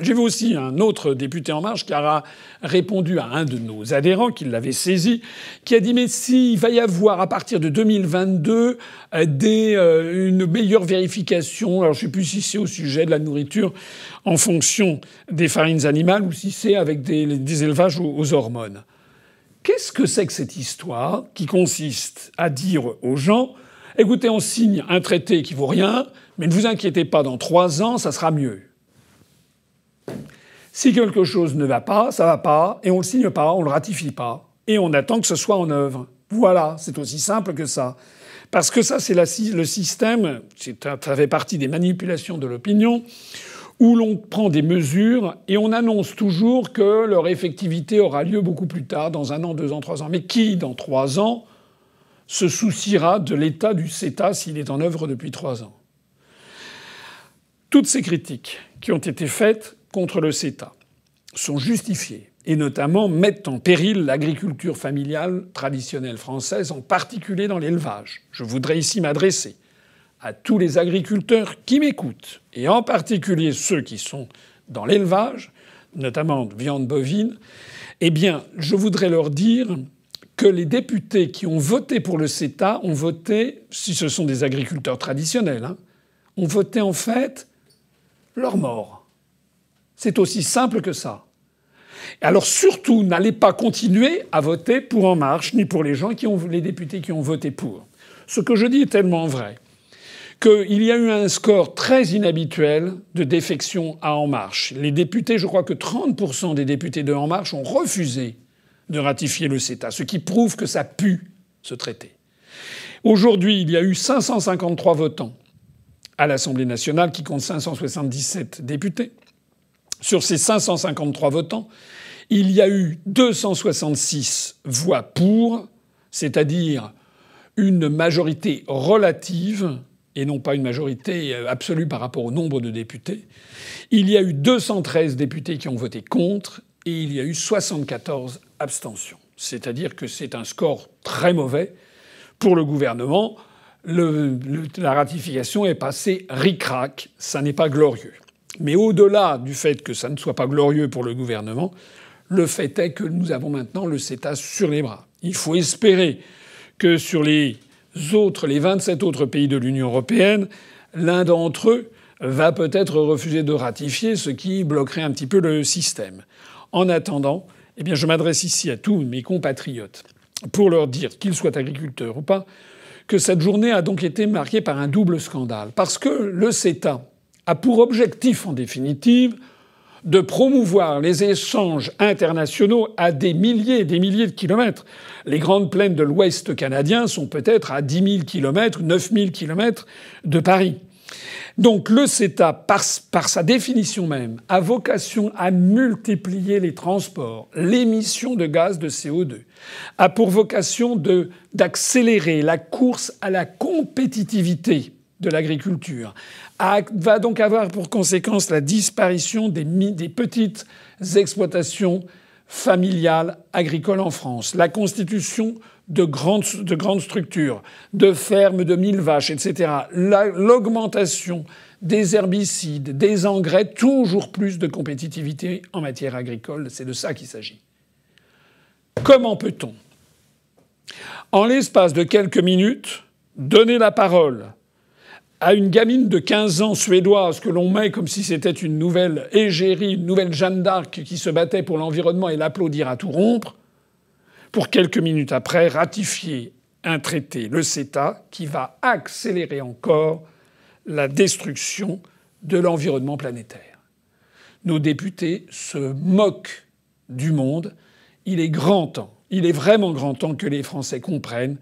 J'ai vu aussi un autre député En Marche qui a répondu à un de nos adhérents, qui l'avait saisi, qui a dit Mais s'il va y avoir à partir de 2022 euh, des, euh, une meilleure vérification, alors je sais plus si c'est au sujet de la nourriture en fonction des farines animales ou si c'est avec des, élevages aux hormones. Qu'est-ce que c'est que cette histoire qui consiste à dire aux gens Écoutez, on signe un traité qui vaut rien, mais ne vous inquiétez pas, dans trois ans, ça sera mieux? Si quelque chose ne va pas, ça va pas, et on le signe pas, on le ratifie pas, et on attend que ce soit en œuvre. Voilà, c'est aussi simple que ça. Parce que ça, c'est le système, ça fait partie des manipulations de l'opinion, où l'on prend des mesures et on annonce toujours que leur effectivité aura lieu beaucoup plus tard, dans un an, deux ans, trois ans. Mais qui, dans trois ans, se souciera de l'état du CETA s'il est en œuvre depuis trois ans? Toutes ces critiques qui ont été faites contre le CETA sont justifiées et notamment mettent en péril l'agriculture familiale traditionnelle française, en particulier dans l'élevage. Je voudrais ici m'adresser à tous les agriculteurs qui m'écoutent, et en particulier ceux qui sont dans l'élevage, notamment de viande bovine, eh bien, je voudrais leur dire que les députés qui ont voté pour le CETA ont voté, si ce sont des agriculteurs traditionnels, hein, ont voté en fait leur mort. C'est aussi simple que ça. Alors surtout, n'allez pas continuer à voter pour En Marche, ni pour les les députés qui ont voté pour. Ce que je dis est tellement vrai qu'il y a eu un score très inhabituel de défection à En Marche. Les députés, je crois que 30% des députés de En Marche ont refusé de ratifier le CETA, ce qui prouve que ça pue ce traité. Aujourd'hui, il y a eu 553 votants à l'Assemblée nationale qui compte 577 députés. Sur ces 553 votants, il y a eu 266 voix pour, c'est-à-dire une majorité relative et non pas une majorité euh, absolue par rapport au nombre de députés. Il y a eu 213 députés qui ont voté contre et il y a eu 74 abstentions. C'est-à-dire que c'est un score très mauvais pour le gouvernement. la ratification est passée ric-rac, ça n'est pas glorieux. Mais au-delà du fait que ça ne soit pas glorieux pour le gouvernement, le fait est que nous avons maintenant le CETA sur les bras. Il faut espérer que sur les autres, les 27 autres pays de l'Union européenne, l'un d'entre eux va peut-être refuser de ratifier, ce qui bloquerait un petit peu le système. En attendant, eh je m'adresse ici à tous mes compatriotes pour leur dire, qu'ils soient agriculteurs ou pas, que cette journée a donc été marquée par un double scandale. Parce que le CETA, a pour objectif, en définitive, de promouvoir les échanges internationaux à des milliers et des milliers de kilomètres. Les grandes plaines de l'Ouest canadien sont peut-être à 10 000 kilomètres, 9 000 kilomètres de Paris. Donc le CETA, par, par, sa définition même, a vocation à multiplier les transports, l'émission de gaz de CO2, a pour vocation d'accélérer la course à la compétitivité de l'agriculture, va donc avoir pour conséquence la disparition des, petites exploitations familiale agricole en France, la constitution de grandes structures, de fermes de mille vaches, etc., l'augmentation des herbicides, des engrais, toujours plus de compétitivité en matière agricole, c'est de ça qu'il s'agit. Comment peut-on, en l'espace de quelques minutes, donner la parole à une gamine de 15 ans suédoise que l'on met comme si c'était une nouvelle égérie, une nouvelle Jeanne d'Arc qui se battait pour l'environnement et l'applaudir à tout rompre, pour quelques minutes après ratifier un traité, le CETA, qui va accélérer encore la destruction de l'environnement planétaire. Nos députés se moquent du monde. Il est grand temps, il est vraiment grand temps que les Français comprennent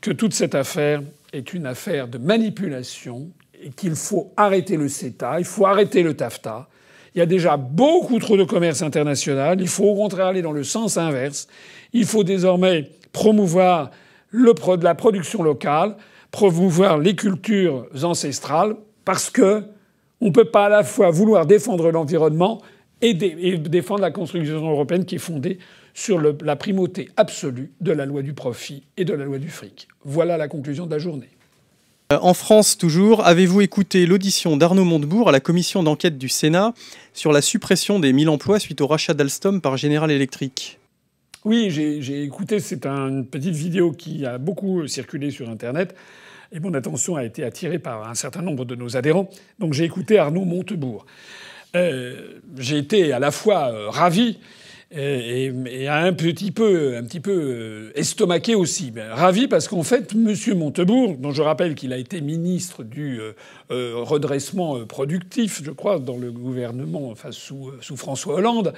que toute cette affaire est une affaire de manipulation et qu'il faut arrêter le CETA, il faut arrêter le TAFTA. Il y a déjà beaucoup trop de commerce international. Il faut au contraire aller dans le sens inverse. Il faut désormais promouvoir la production locale, promouvoir les cultures ancestrales, parce que on ne peut pas à la fois vouloir défendre l'environnement et, défendre la construction européenne qui est fondée sur la primauté absolue de la loi du profit et de la loi du fric. Voilà la conclusion de la journée. En France, toujours, avez-vous écouté l'audition d'Arnaud Montebourg à la commission d'enquête du Sénat sur la suppression des 1000 emplois suite au rachat d'Alstom par General Electric? Oui, j'ai écouté. C'est une petite vidéo qui a beaucoup circulé sur Internet. Et mon attention a été attirée par un certain nombre de nos adhérents. Donc j'ai écouté Arnaud Montebourg. Euh, j'ai été à la fois euh, ravi et, et, un petit peu, un petit peu euh, estomaqué aussi. Ben, ravi parce qu'en fait, M. Montebourg, dont je rappelle qu'il a été ministre du euh, euh, redressement productif, je crois, dans le gouvernement, enfin sous, sous François Hollande,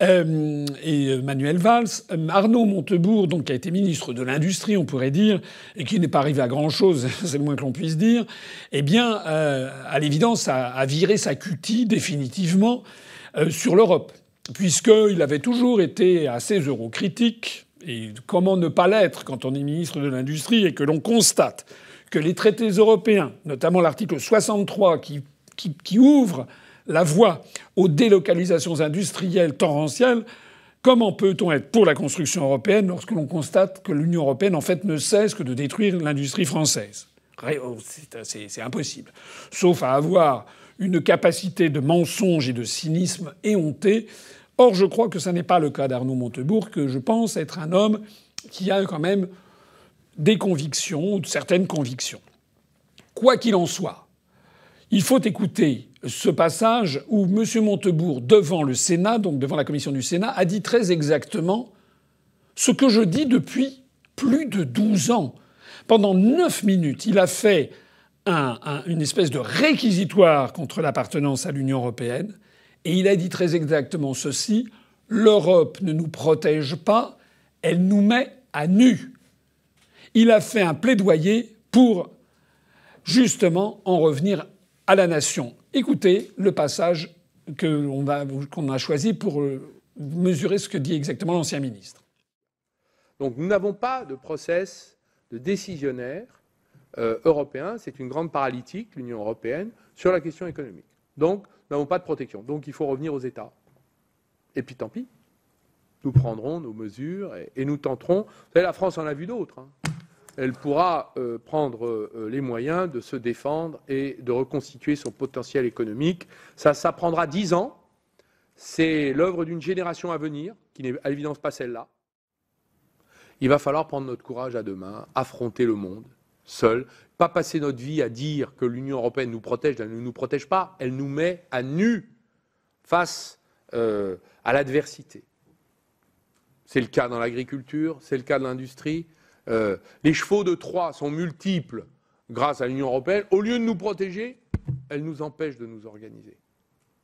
et Manuel Valls, Arnaud Montebourg, donc qui a été ministre de l'industrie, on pourrait dire, et qui n'est pas arrivé à grand chose, c'est le moins que l'on puisse dire, eh bien, à l'évidence, a, a, viré sa cutie définitivement sur l'Europe puisqu'il avait toujours été assez eurocritique, et comment ne pas l'être quand on est ministre de l'Industrie et que l'on constate que les traités européens, notamment l'article 63 qui, qui, ouvre la voie aux délocalisations industrielles torrentielles, comment peut-on être pour la construction européenne lorsque l'on constate que l'Union européenne en fait ne cesse que de détruire l'industrie française? Oh, C'est impossible. Sauf à avoir une capacité de mensonge et de cynisme éhonté Or, je crois que ce n'est pas le cas d'Arnaud Montebourg, que je pense être un homme qui a quand même des convictions, certaines convictions. Quoi qu'il en soit, il faut écouter ce passage où M. Montebourg, devant le Sénat, donc devant la commission du Sénat, a dit très exactement ce que je dis depuis plus de 12 ans. Pendant neuf minutes, il a fait une espèce de réquisitoire contre l'appartenance à l'Union européenne. Et il a dit très exactement ceci l'Europe ne nous protège pas, elle nous met à nu. Il a fait un plaidoyer pour justement en revenir à la nation. Écoutez le passage qu'on a, choisi pour euh, mesurer ce que dit exactement l'ancien ministre. Donc nous n'avons pas de process de décisionnaire euh, européen. C'est une grande paralytique, l'Union européenne, sur la question économique. Donc n'avons pas de protection. Donc il faut revenir aux États. Et puis tant pis. Nous prendrons nos mesures et, nous tenterons. Vous savez, la France en a vu d'autres. Hein. Elle pourra euh, prendre euh, les moyens de se défendre et de reconstituer son potentiel économique. Ça, ça prendra dix ans. C'est l'œuvre d'une génération à venir, qui n'est à l'évidence pas celle-là. Il va falloir prendre notre courage à deux mains, affronter le monde, seul, pas passer notre vie à dire que l'Union européenne nous protège, elle ne nous protège pas, elle nous met à nu face euh, à l'adversité. C'est le cas dans l'agriculture, c'est le cas de l'industrie. Euh, les chevaux de Troie sont multiples grâce à l'Union européenne. Au lieu de nous protéger, elle nous empêche de nous organiser.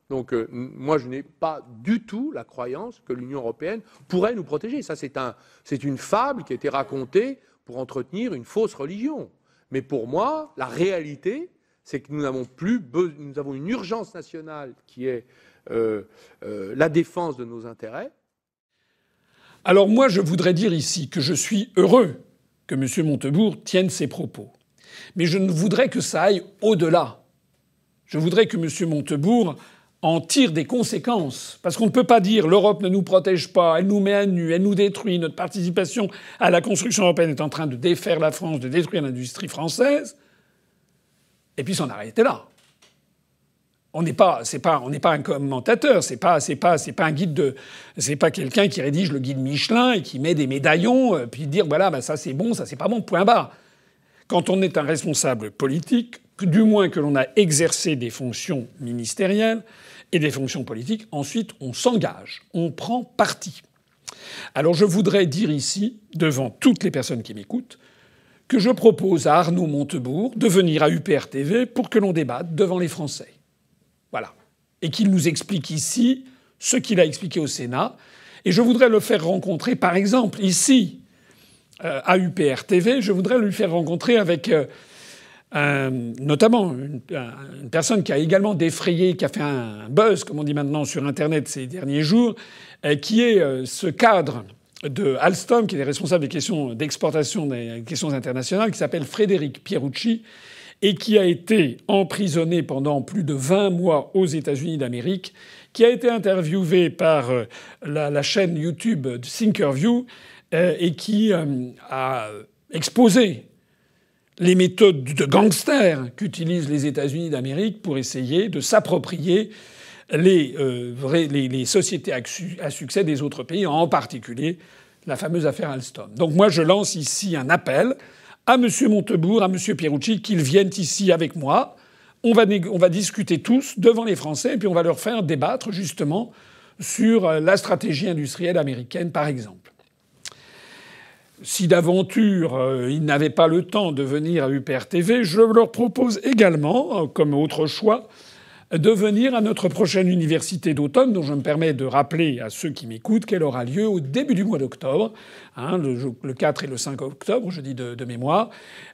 Donc euh, moi, je n'ai pas du tout la croyance que l'Union européenne pourrait nous protéger. Ça, c'est un, une fable qui a été racontée pour entretenir une fausse religion. Mais pour moi, la réalité, c'est que nous n'avons plus nous avons une urgence nationale qui est euh, euh, la défense de nos intérêts. Alors moi, je voudrais dire ici que je suis heureux que M. Montebourg tienne ses propos. Mais je ne voudrais que ça aille au-delà. Je voudrais que M. Montebourg en tire des conséquences. Parce qu'on ne peut pas dire l'Europe ne nous protège pas, elle nous met à nu, elle nous détruit, notre participation à la construction européenne est en train de défaire la France, de détruire l'industrie française, et puis s'en arrêter là. On n'est pas, pas, pas un commentateur, c'est pas, pas, pas un guide de, c'est pas quelqu'un qui rédige le guide Michelin et qui met des médaillons, euh, puis dire voilà, bah ça c'est bon, ça c'est pas bon, point barre. Quand on est un responsable politique, du moins que l'on a exercé des fonctions ministérielles et des fonctions politiques, ensuite on s'engage, on prend parti. Alors je voudrais dire ici, devant toutes les personnes qui m'écoutent, que je propose à Arnaud Montebourg de venir à UPR TV pour que l'on débatte devant les Français. Voilà. Et qu'il nous explique ici ce qu'il a expliqué au Sénat. Et je voudrais le faire rencontrer, par exemple, ici, euh, à UPR TV, je voudrais lui faire rencontrer avec euh, notamment une, personne qui a également défrayé, qui a fait un buzz, comme on dit maintenant, sur Internet ces derniers jours, euh, qui est ce cadre de Alstom, qui est responsable des questions d'exportation des questions internationales, qui s'appelle Frédéric Pierucci, et qui a été emprisonné pendant plus de 20 mois aux États-Unis d'Amérique, qui a été interviewé par euh, la, chaîne YouTube Thinkerview euh, et qui euh, a exposé les méthodes de gangsters qu'utilisent les États-Unis d'Amérique pour essayer de s'approprier les, les, sociétés à succès des autres pays, en particulier la fameuse affaire Alstom. Donc moi je lance ici un appel à M. Montebourg, à M. Pierucci, qu'ils viennent ici avec moi. On va, on va discuter tous devant les Français et puis on va leur faire débattre justement sur euh, la stratégie industrielle américaine, par exemple. Si d'aventure euh, ils n'avaient pas le temps de venir à UPR TV, je leur propose également, euh, comme autre choix, de venir à notre prochaine université d'automne, dont je me permets de rappeler à ceux qui m'écoutent qu'elle aura lieu au début du mois d'octobre, hein, le, 4 et le 5 octobre, je dis de, mémoire.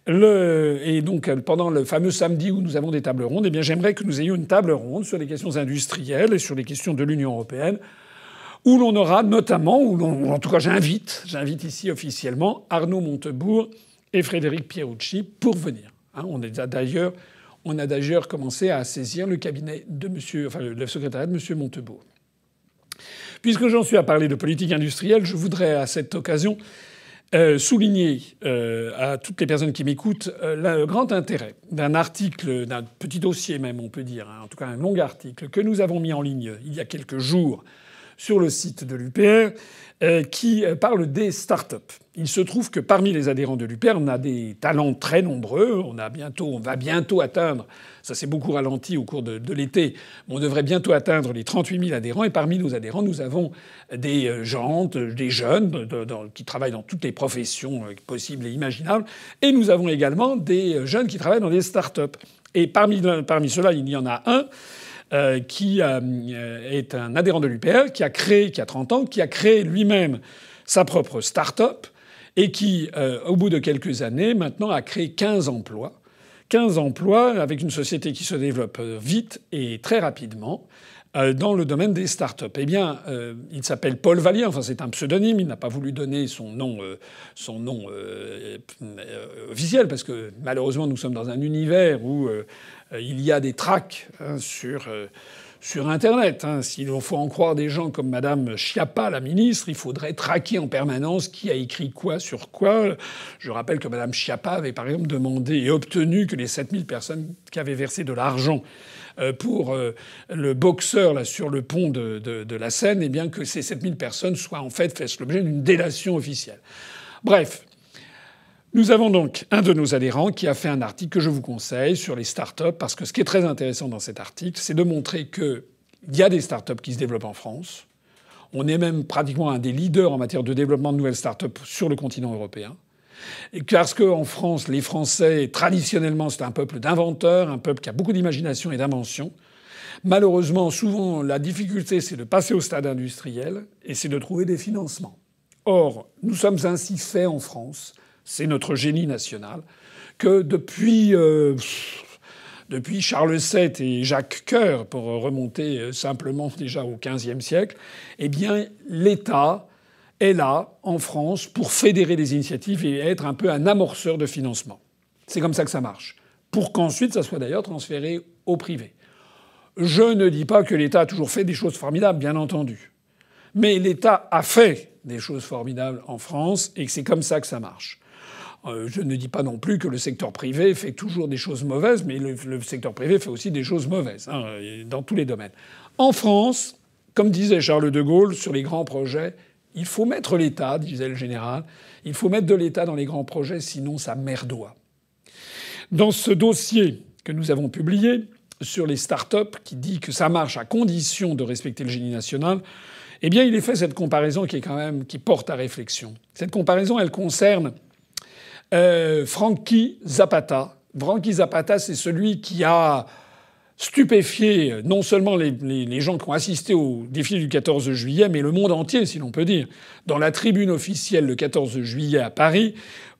Et donc pendant le fameux samedi où nous avons des tables rondes, eh bien j'aimerais que nous ayons une table ronde sur les questions industrielles et sur les questions de l'Union européenne où l'on aura notamment, ou en tout cas j'invite, j'invite ici officiellement Arnaud Montebourg et Frédéric Pierucci pour venir. Hein, on d'ailleurs on a d'ailleurs commencé à saisir le cabinet de monsieur, enfin le secrétariat de M. Montebourg. Puisque j'en suis à parler de politique industrielle, je voudrais à cette occasion euh, souligner euh, à toutes les personnes qui m'écoutent euh, le grand intérêt d'un article, d'un petit dossier même, on peut dire, hein, en tout cas un long article que nous avons mis en ligne il y a quelques jours sur le site de l'UPR, euh, qui euh, parle des start-up. Il se trouve que parmi les adhérents de l'UPR, on a des talents très nombreux. On, a bientôt, on va bientôt atteindre, ça s'est beaucoup ralenti au cours de, l'été, on devrait bientôt atteindre les 38 000 adhérents. Et parmi nos adhérents, nous avons des euh, gens, des jeunes qui travaillent dans toutes les professions possibles et imaginables. Et nous avons également des jeunes qui travaillent dans des start-up. Et parmi, parmi ceux-là, il y en a un euh, qui euh, est un adhérent de l'UPR, qui a créé, qui a 30 ans, qui a créé lui-même sa propre start-up et qui, euh, au bout de quelques années, maintenant a créé 15 emplois. 15 emplois avec une société qui se développe vite et très rapidement dans le domaine des start-up. Eh bien, il s'appelle Paul Vallier, enfin c'est un pseudonyme, il n'a pas voulu donner son nom, son nom officiel, parce que malheureusement nous sommes dans un univers où il y a des tracks hein, sur euh, sur Internet. Hein. S'il faut en croire des gens comme Madame Schiappa, la ministre, il faudrait traquer en permanence qui a écrit quoi sur quoi. Je rappelle que Madame Schiappa avait par exemple demandé et obtenu que les 7000 personnes qui avaient versé de l'argent euh, pour le boxeur là sur le pont de, de, la Seine, eh bien que ces 7000 personnes soient en fait fassent l'objet d'une délation officielle. Bref, nous avons donc un de nos adhérents qui a fait un article que je vous conseille sur les startups, parce que ce qui est très intéressant dans cet article, c'est de montrer qu'il y a des startups qui se développent en France. On est même pratiquement un des leaders en matière de développement de nouvelles startups sur le continent européen. Et parce qu'en France, les Français, traditionnellement, c'est un peuple d'inventeurs, un peuple qui a beaucoup d'imagination et d'invention. Malheureusement, souvent, la difficulté, c'est de passer au stade industriel et c'est de trouver des financements. Or, nous sommes ainsi faits en France c'est notre génie national, que depuis, euh, depuis Charles VII et Jacques Coeur, pour remonter euh, simplement déjà au XVe siècle, eh bien, l'État est là, en France, pour fédérer des initiatives et être un peu un amorceur de financement. C'est comme ça que ça marche. Pour qu'ensuite, ça soit d'ailleurs transféré au privé. Je ne dis pas que l'État a toujours fait des choses formidables, bien entendu. Mais l'État a fait des choses formidables en France et que c'est comme ça que ça marche. Euh, je ne dis pas non plus que le secteur privé fait toujours des choses mauvaises, mais le, secteur privé fait aussi des choses mauvaises, hein, dans tous les domaines. En France, comme disait Charles de Gaulle sur les grands projets, il faut mettre l'État, disait le général, il faut mettre de l'État dans les grands projets, sinon ça merdoit. Dans ce dossier que nous avons publié sur les start-up, qui dit que ça marche à condition de respecter le génie national, eh bien, il est fait cette comparaison qui est quand même qui porte à réflexion. Cette comparaison, elle concerne euh, Frankie Zapata. Frankie Zapata, c'est celui qui a stupéfié non seulement les, les, gens qui ont assisté au défilé du 14 juillet, mais le monde entier, si l'on peut dire. Dans la tribune officielle le 14 juillet à Paris,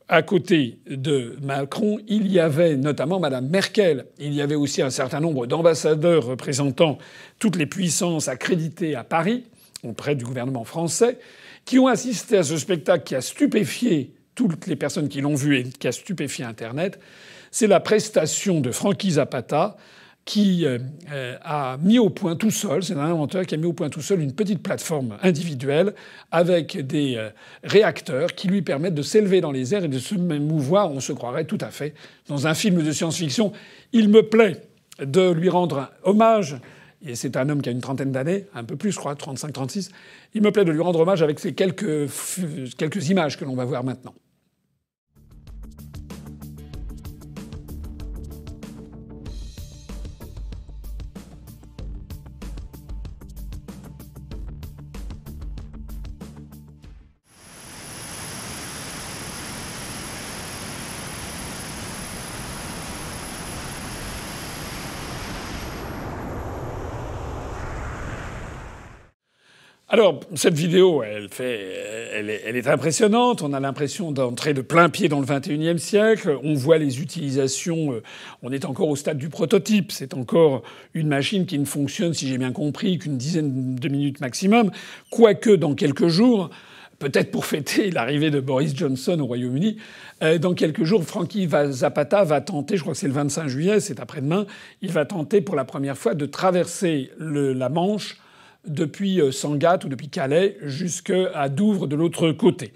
à côté de Macron, il y avait notamment Madame Merkel. Il y avait aussi un certain nombre d'ambassadeurs représentant toutes les puissances accréditées à Paris auprès du gouvernement français, qui ont assisté à ce spectacle qui a stupéfié toutes les personnes qui l'ont vu et qui a stupéfié Internet. C'est la prestation de Frankie Zapata, qui euh, a mis au point tout seul, c'est un inventeur qui a mis au point tout seul une petite plateforme individuelle avec des euh, réacteurs qui lui permettent de s'élever dans les airs et de se mouvoir. On se croirait tout à fait dans un film de science-fiction. Il me plaît de lui rendre hommage et c'est un homme qui a une trentaine d'années, un peu plus, je crois, 35-36. Il me plaît de lui rendre hommage avec ces quelques, quelques images que l'on va voir maintenant. Alors, cette vidéo, elle, est, impressionnante. On a l'impression d'entrer de plein pied dans le 21e siècle. On voit les utilisations. Euh, on est encore au stade du prototype. C'est encore une machine qui ne fonctionne, si j'ai bien compris, qu'une dizaine de minutes maximum. Quoique, dans quelques jours, peut-être pour fêter l'arrivée de Boris Johnson au Royaume-Uni, euh, dans quelques jours, Frankie Zapata va tenter, je crois que c'est le 25 juillet, c'est après-demain, il va tenter pour la première fois de traverser la Manche depuis euh, Sangatte ou depuis Calais jusqu'à Douvres de l'autre côté.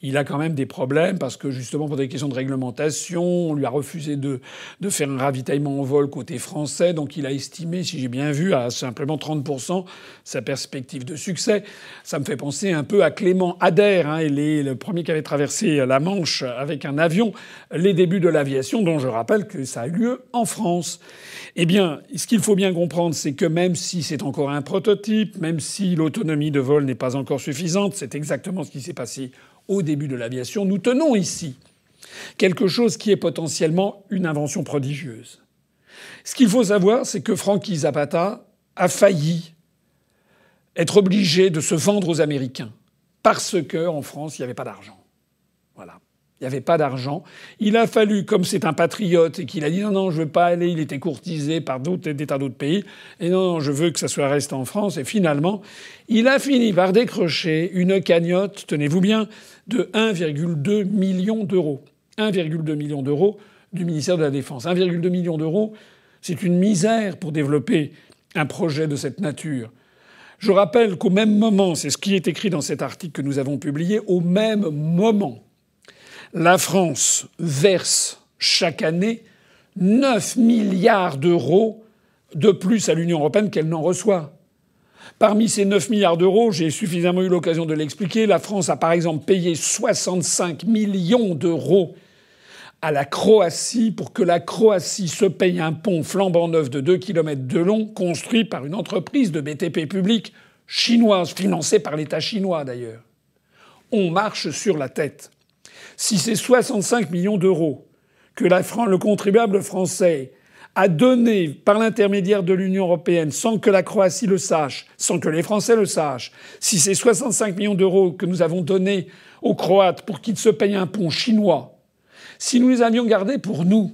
Il a quand même des problèmes parce que justement pour des questions de réglementation, on lui a refusé de, de faire un ravitaillement en vol côté français, donc il a estimé, si j'ai bien vu, à simplement 30% sa perspective de succès. Ça me fait penser un peu à Clément Adair, hein, il est le premier qui avait traversé la Manche avec un avion, les débuts de l'aviation, dont je rappelle que ça a eu lieu en France. Eh bien, ce qu'il faut bien comprendre, c'est que même si c'est encore un prototype, même si l'autonomie de vol n'est pas encore suffisante, c'est exactement ce qui s'est passé au début de l'aviation, nous tenons ici quelque chose qui est potentiellement une invention prodigieuse. Ce qu'il faut savoir, c'est que Frankie Zapata a failli être obligé de se vendre aux Américains parce qu'en France, il n'y avait pas d'argent. Voilà. Il n'y avait pas d'argent. Il a fallu, comme c'est un patriote et qu'il a dit non, non, je veux pas aller, il était courtisé par d'autres, des d'autres pays, et non, non, je veux que ça soit resté en France. Et finalement, il a fini par décrocher une cagnotte, tenez-vous bien, de 1,2 million d'euros. 1,2 million d'euros du ministère de la Défense. 1,2 million d'euros, c'est une misère pour développer un projet de cette nature. Je rappelle qu'au même moment, c'est ce qui est écrit dans cet article que nous avons publié, au même moment, la France verse chaque année 9 milliards d'euros de plus à l'Union européenne qu'elle n'en reçoit. Parmi ces 9 milliards d'euros, j'ai suffisamment eu l'occasion de l'expliquer, la France a par exemple payé 65 millions d'euros à la Croatie pour que la Croatie se paye un pont flambant neuf de 2 km de long construit par une entreprise de BTP public chinoise, financée par l'État chinois d'ailleurs. On marche sur la tête. Si ces 65 millions d'euros que le contribuable français a donné par l'intermédiaire de l'Union européenne sans que la Croatie le sache, sans que les Français le sachent, si ces 65 millions d'euros que nous avons donnés aux Croates pour qu'ils se payent un pont chinois, si nous les avions gardés pour nous,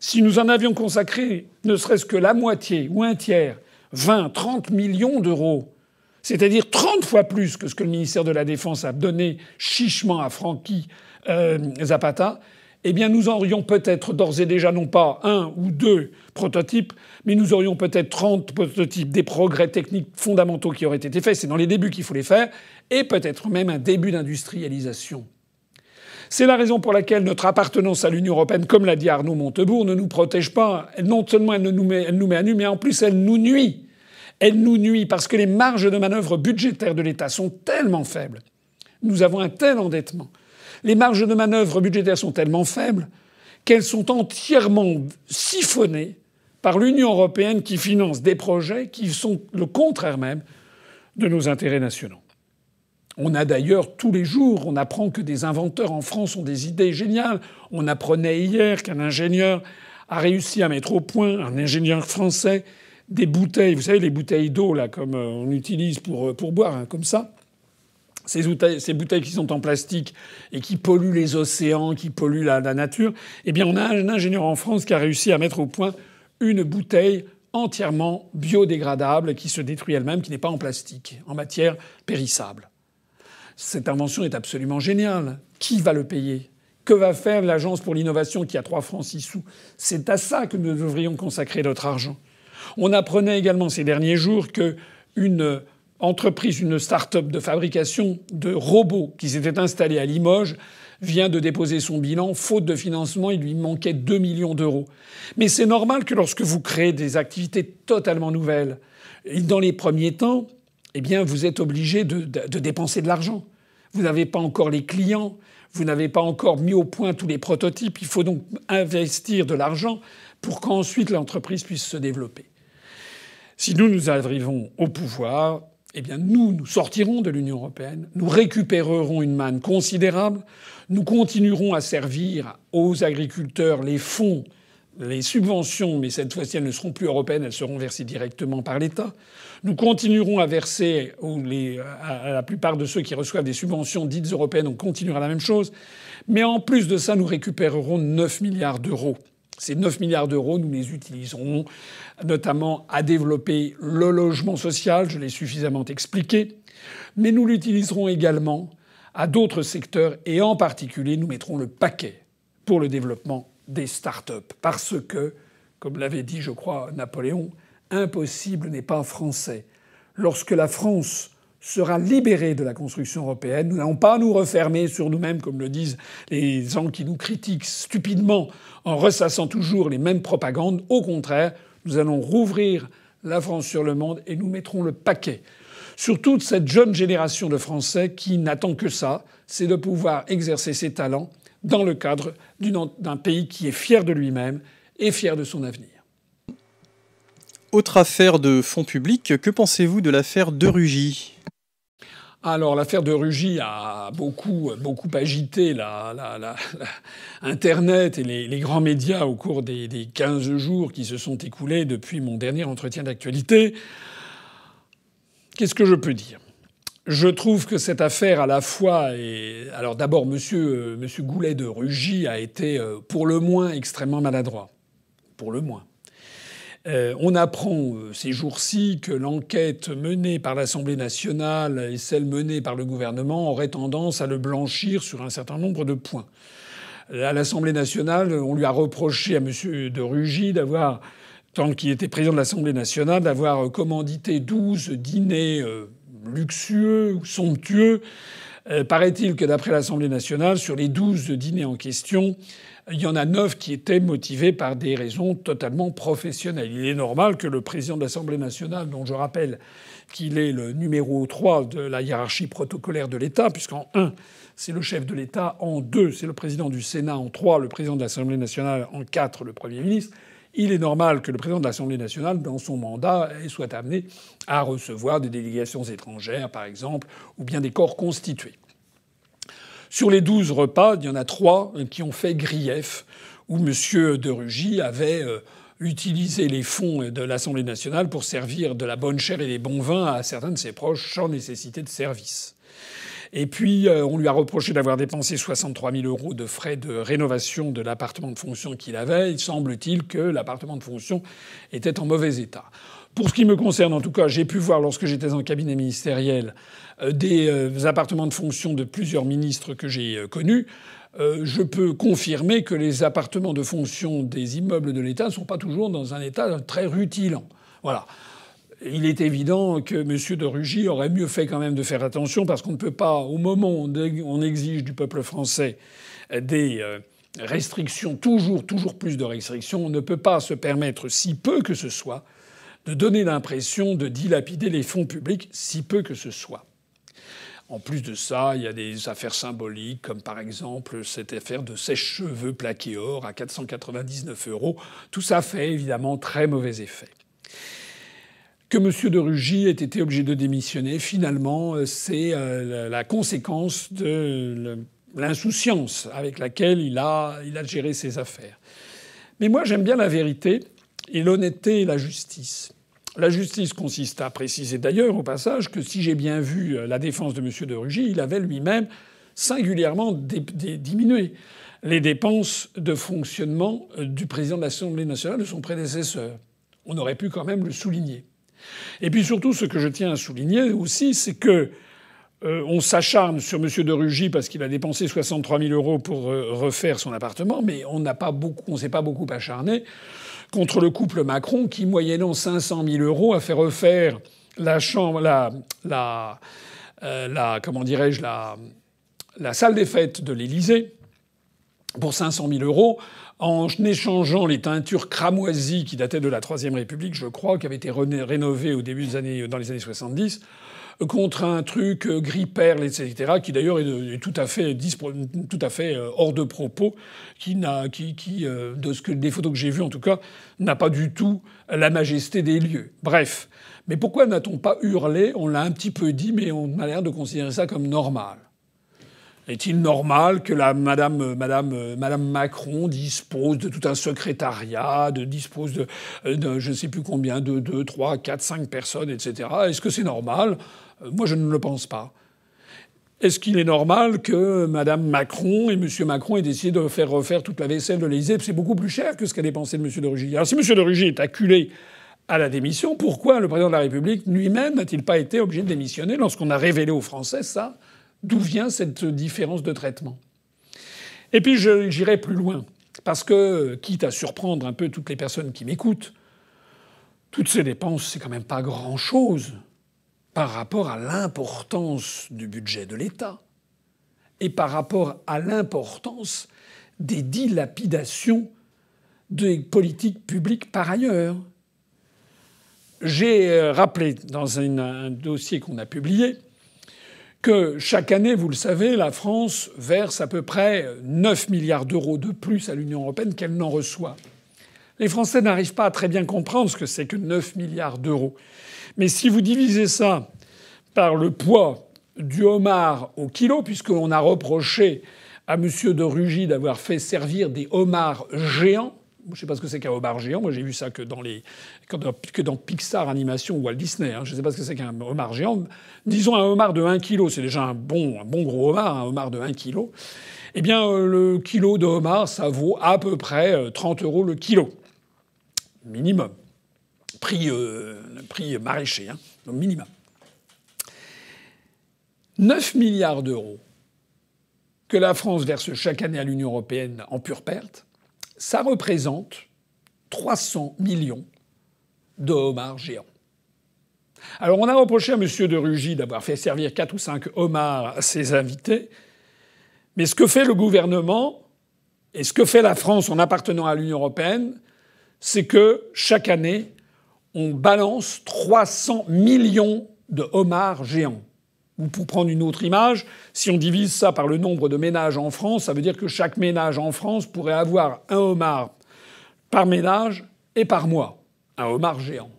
si nous en avions consacré ne serait-ce que la moitié ou un tiers, 20, 30 millions d'euros, c'est-à-dire 30 fois plus que ce que le ministère de la Défense a donné chichement à Francky euh, Zapata, eh bien nous aurions peut-être d'ores et déjà non pas un ou deux prototypes, mais nous aurions peut-être 30 prototypes des progrès techniques fondamentaux qui auraient été faits. C'est dans les débuts qu'il faut les faire, et peut-être même un début d'industrialisation. C'est la raison pour laquelle notre appartenance à l'Union européenne, comme l'a dit Arnaud Montebourg, ne nous protège pas. Non seulement elle nous met, elle nous à nu, mais en plus elle nous nuit. Elle nous nuit parce que les marges de manœuvre budgétaires de l'État sont tellement faibles. Nous avons un tel endettement. Les marges de manœuvre budgétaires sont tellement faibles qu'elles sont entièrement siphonnées par l'Union européenne qui finance des projets qui sont le contraire même de nos intérêts nationaux. On a d'ailleurs tous les jours, on apprend que des inventeurs en France ont des idées géniales. On apprenait hier qu'un ingénieur a réussi à mettre au point, un ingénieur français, des bouteilles, vous savez, les bouteilles d'eau, là, comme euh, on utilise pour, euh, boire, hein, comme ça. Ces bouteilles, qui sont en plastique et qui polluent les océans, qui polluent la, la nature, eh bien, on a un ingénieur en France qui a réussi à mettre au point une bouteille entièrement biodégradable qui se détruit elle-même, qui n'est pas en plastique, en matière périssable. Cette invention est absolument géniale. Qui va le payer? Que va faire l'Agence pour l'innovation qui a 3 francs 6 sous? C'est à ça que nous devrions consacrer notre argent. On apprenait également ces derniers jours que une entreprise, une start-up de fabrication de robots qui s'était installée à Limoges vient de déposer son bilan. Faute de financement, il lui manquait 2 millions d'euros. Mais c'est normal que lorsque vous créez des activités totalement nouvelles, dans les premiers temps, eh bien, vous êtes obligé de, de dépenser de l'argent. Vous n'avez pas encore les clients, vous n'avez pas encore mis au point tous les prototypes. Il faut donc investir de l'argent pour qu'ensuite l'entreprise puisse se développer. Si nous nous arrivons au pouvoir, eh bien nous, nous sortirons de l'Union européenne, nous récupérerons une manne considérable, nous continuerons à servir aux agriculteurs les fonds les subventions, mais cette fois-ci elles ne seront plus européennes, elles seront versées directement par l'État. Nous continuerons à verser à la plupart de ceux qui reçoivent des subventions dites européennes, on continuera la même chose. Mais en plus de ça, nous récupérerons 9 milliards d'euros. Ces 9 milliards d'euros, nous les utiliserons notamment à développer le logement social, je l'ai suffisamment expliqué, mais nous l'utiliserons également à d'autres secteurs et en particulier nous mettrons le paquet pour le développement des start-up. Parce que, comme l'avait dit, je crois, Napoléon, impossible n'est pas français. Lorsque la France sera libérée de la construction européenne, nous n'allons pas nous refermer sur nous-mêmes, comme le disent les gens qui nous critiquent stupidement en ressassant toujours les mêmes propagandes. Au contraire, nous allons rouvrir la France sur le monde et nous mettrons le paquet sur toute cette jeune génération de Français qui n'attend que ça, c'est de pouvoir exercer ses talents dans le cadre d'un pays qui est fier de lui-même et fier de son avenir. Autre affaire de fonds publics, que pensez-vous de l'affaire de Rugy? Alors l'affaire de Rugy a beaucoup, beaucoup agité la, et les, grands médias au cours des, des 15 jours qui se sont écoulés depuis mon dernier entretien d'actualité. Qu'est-ce que je peux dire? Je trouve que cette affaire, à la fois, alors d'abord, Monsieur, Monsieur Goulet de Rugy a été, euh, pour le moins, extrêmement maladroit, pour le moins. Euh, on apprend ces jours-ci que l'enquête menée par l'Assemblée nationale et celle menée par le gouvernement auraient tendance à le blanchir sur un certain nombre de points. À l'Assemblée nationale, on lui a reproché à M. de Rugy d'avoir, tant qu'il était président de l'Assemblée nationale, d'avoir commandité 12 dîners luxueux somptueux. Euh, paraît-il que d'après l'Assemblée nationale, sur les douze dîners en question, il y en a neuf qui étaient motivés par des raisons totalement professionnelles. Il est normal que le président de l'Assemblée nationale, dont je rappelle qu'il est le numéro 3 de la hiérarchie protocolaire de l'État, puisqu'en 1, c'est le chef de l'État, en 2, c'est le président du Sénat, en 3, le président de l'Assemblée nationale, en 4, le Premier ministre, il est normal que le président de l'Assemblée nationale, dans son mandat, soit amené à recevoir des délégations étrangères, par exemple, ou bien des corps constitués. Sur les douze repas, il y en a trois qui ont fait grief, où M. de Rugy avait euh, utilisé les fonds de l'Assemblée nationale pour servir de la bonne chair et des bons vins à certains de ses proches sans nécessité de service. Et puis, euh, on lui a reproché d'avoir dépensé 63 000 euros de frais de rénovation de l'appartement de fonction qu'il avait. Il semble-t-il que l'appartement de fonction était en mauvais état. Pour ce qui me concerne, en tout cas, j'ai pu voir lorsque j'étais en cabinet ministériel des euh, appartements de fonction de plusieurs ministres que j'ai connus. euh, je peux confirmer que les appartements de fonction des immeubles de l'État ne sont pas toujours dans un état très rutilant. Voilà. Il est évident que M. de Rugy aurait mieux fait quand même de faire attention parce qu'on ne peut pas, au moment où on exige du peuple français des euh, restrictions, toujours, toujours plus de restrictions, on ne peut pas se permettre, si peu que ce soit, de donner l'impression de dilapider les fonds publics, si peu que ce soit. En plus de ça, il y a des affaires symboliques, comme par exemple cette affaire de sèche-cheveux plaqué or à 499 euros. Tout ça fait évidemment très mauvais effet. Que M. de Rugy ait été obligé de démissionner, finalement, euh, c'est euh, la conséquence de l'insouciance avec laquelle il a, il a géré ses affaires. Mais moi, j'aime bien la vérité et l'honnêteté et la justice. La justice consiste à préciser d'ailleurs au passage que si j'ai bien vu euh, la défense de M. de Rugy, il avait lui-même singulièrement diminué les dépenses de fonctionnement euh, du président de l'Assemblée nationale, de son prédécesseur. On aurait pu quand même le souligner. Et puis surtout, ce que je tiens à souligner aussi, c'est que euh, on s'acharne sur M. de Rugy parce qu'il a dépensé 63 000 euros pour refaire son appartement, mais on n'a s'est pas beaucoup acharné contre le couple Macron qui, moyennant 500 000 euros, a fait refaire la chambre, la, euh, comment dirais-je, la, la salle des fêtes de l'Élysée pour 500 000 euros en échangeant les teintures cramoisies qui dataient de la Troisième République, je crois, qui avaient été rénovées au début des années, dans les années 70, contre un truc euh, gris perle, etc., qui d'ailleurs est tout à fait, euh, hors de propos, qui euh, de ce que des photos que j'ai vues en tout cas, n'a pas du tout la majesté des lieux. Bref, mais pourquoi n'a-t-on pas hurlé On l'a un petit peu dit, mais on a l'air de considérer ça comme normal? Est-il normal que la Madame, Madame, Madame Macron dispose de tout un secrétariat, de, dispose de, je ne sais plus combien, de 2, 3, 4, 5 personnes, etc. Est-ce que c'est normal? Moi, je ne le pense pas. Est-ce qu'il est normal que Mme Macron et M. Macron aient décidé de faire refaire toute la vaisselle de l'Élysée? C'est beaucoup plus cher que ce qu'a dépensé M. de Rugy. Alors si M. de Rugy est acculé à la démission, pourquoi le président de la République lui-même n'a-t-il pas été obligé de démissionner lorsqu'on a révélé aux Français ça? D'où vient cette différence de traitement? Et puis j'irai plus loin, parce que, quitte à surprendre un peu toutes les personnes qui m'écoutent, toutes ces dépenses, c'est quand même pas grand-chose par rapport à l'importance du budget de l'État et par rapport à l'importance des dilapidations des politiques publiques par ailleurs. J'ai euh, rappelé dans un dossier qu'on a publié que chaque année, vous le savez, la France verse à peu près 9 milliards d'euros de plus à l'Union européenne qu'elle n'en reçoit. Les Français n'arrivent pas à très bien comprendre ce que c'est que 9 milliards d'euros. Mais si vous divisez ça par le poids du homard au kilo, puisqu'on a reproché à M. de Rugy d'avoir fait servir des homards géants, je ne sais pas ce que c'est qu'un homard géant. Moi, j'ai vu ça que dans, Pixar Animation ou Walt Disney. Hein. Je ne sais pas ce que c'est qu'un homard géant. Disons un homard de 1 kg, c'est déjà un bon, un bon gros homard, un homard de 1 kg. Eh bien, euh, le kilo de homard, ça vaut à peu près 30 euh, euros le kilo. Minimum prix, euh, prix maraîcher, hein, minimum. 9 milliards d'euros que la France verse chaque année à l'Union européenne en pure perte, ça représente 300 millions de homards géants. Alors on a reproché à M. de Rugy d'avoir fait servir 4 ou 5 homards à ses invités, mais ce que fait le gouvernement et ce que fait la France en appartenant à l'Union européenne, c'est que chaque année, on balance 300 millions de homards géants. Ou pour prendre une autre image, si on divise ça par le nombre de ménages en France, ça veut dire que chaque ménage en France pourrait avoir un homard par ménage et par mois. Un homard géant.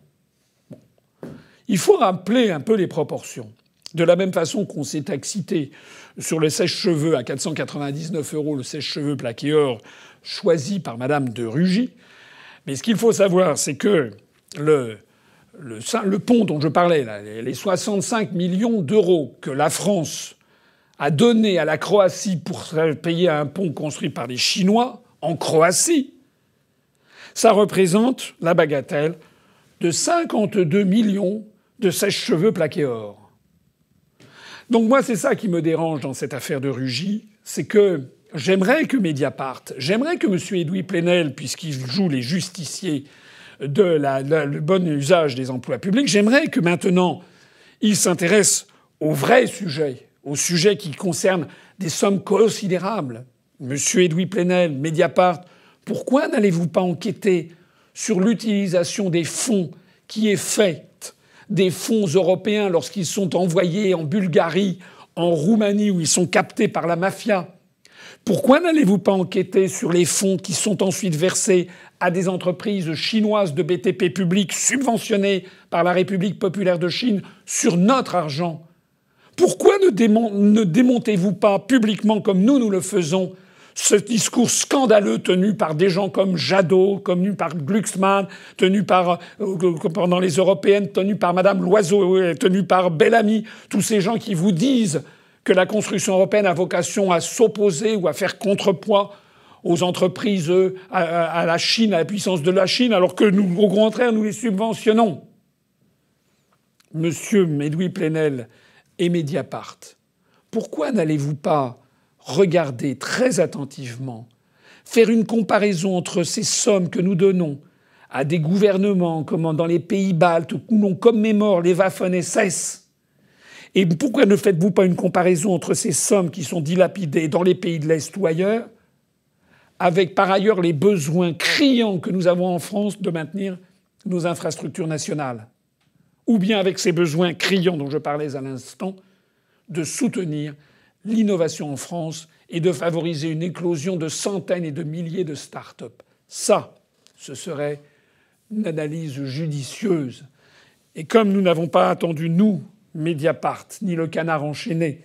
Il faut rappeler un peu les proportions. De la même façon qu'on s'est excité sur le sèche-cheveux à 499 euros, le sèche-cheveux plaqué or choisi par Madame de Rugy. Mais ce qu'il faut savoir, c'est que le, pont dont je parlais, les 65 millions d'euros que la France a donné à la Croatie pour payer un pont construit par les Chinois en Croatie, ça représente la bagatelle de 52 millions de sèche-cheveux plaqués or. Donc moi, c'est ça qui me dérange dans cette affaire de Rugy, c'est que j'aimerais que Mediapart, j'aimerais que M. Edoui Plenel, puisqu'il joue les justiciers de la, le bon usage des emplois publics, j'aimerais que maintenant il s'intéresse au vrai sujet, au sujet qui concerne des sommes considérables. Monsieur Edoui Plenel, Mediapart, pourquoi n'allez-vous pas enquêter sur l'utilisation des fonds qui est faite des fonds européens lorsqu'ils sont envoyés en Bulgarie, en Roumanie, où ils sont captés par la mafia? Pourquoi n'allez-vous pas enquêter sur les fonds qui sont ensuite versés à des entreprises chinoises de BTP public subventionnées par la République populaire de Chine sur notre argent? Pourquoi ne, démontez-vous pas publiquement, comme nous nous le faisons, ce discours scandaleux tenu par des gens comme Jadot, tenu par Glucksmann, tenu par euh, pendant les européennes, tenu par Madame Loiseau, tenu par Bellamy, tous ces gens qui vous disent que la construction européenne a vocation à s'opposer ou à faire contrepoids aux entreprises, à, la Chine, à la puissance de la Chine, alors que nous, au contraire, nous les subventionnons. Monsieur Medoui Plenel et Mediapart, pourquoi n'allez-vous pas regarder très attentivement, faire une comparaison entre ces sommes que nous donnons à des gouvernements comme dans les pays baltes où l'on commémore les Waffen-SS et pourquoi ne faites-vous pas une comparaison entre ces sommes qui sont dilapidées dans les pays de l'Est ou ailleurs avec par ailleurs les besoins criants que nous avons en France de maintenir nos infrastructures nationales, ou bien avec ces besoins criants dont je parlais à l'instant de soutenir l'innovation en France et de favoriser une éclosion de centaines et de milliers de start-up? Ça, ce serait une analyse judicieuse. Et comme nous n'avons pas attendu, nous, Mediapart, ni le canard enchaîné,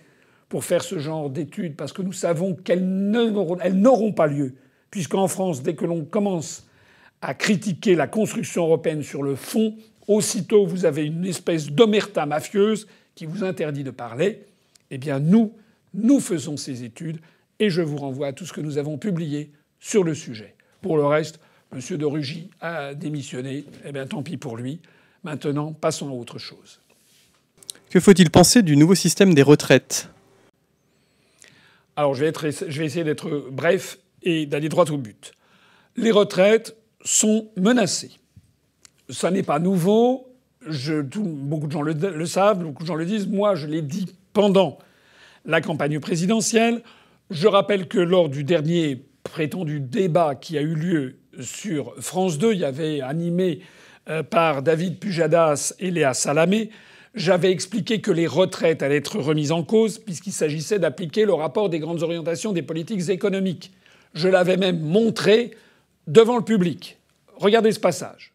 pour faire ce genre d'études, parce que nous savons qu'elles n'auront pas lieu puisqu'en France, dès que l'on commence à critiquer la construction européenne sur le fond, aussitôt vous avez une espèce d'omerta mafieuse qui vous interdit de parler. Eh bien nous, nous faisons ces études et je vous renvoie à tout ce que nous avons publié sur le sujet. Pour le reste, M. de Rugy a démissionné. Eh bien tant pis pour lui. Maintenant, passons à autre chose. Que faut-il penser du nouveau système des retraites? Alors je vais, essayer d'être bref et d'aller droit au but. Les retraites sont menacées. Ça n'est pas nouveau. Beaucoup de gens le, savent, beaucoup de gens le disent. Moi, je l'ai dit pendant la campagne présidentielle. Je rappelle que lors du dernier prétendu débat qui a eu lieu sur France 2, il y avait animé euh, par David Pujadas et Léa Salamé, j'avais expliqué que les retraites allaient être remises en cause puisqu'il s'agissait d'appliquer le rapport des grandes orientations des politiques économiques. Je l'avais même montré devant le public. Regardez ce passage.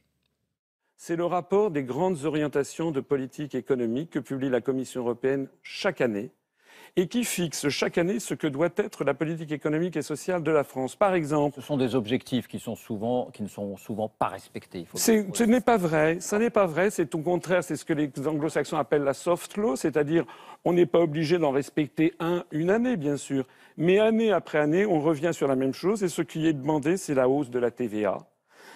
C'est le rapport des grandes orientations de politique économique que publie la Commission européenne chaque année et qui fixe chaque année ce que doit être la politique économique et sociale de la France. Par exemple, ce sont des objectifs qui sont souvent qui ne sont souvent pas respectés. Ce n'est pas vrai. Ça n'est pas vrai. C'est au contraire, c'est ce que les Anglo-Saxons appellent la soft law, c'est-à-dire on n'est pas obligé d'en respecter un une année, bien sûr, mais année après année, on revient sur la même chose et ce qui est demandé, c'est la hausse de la TVA,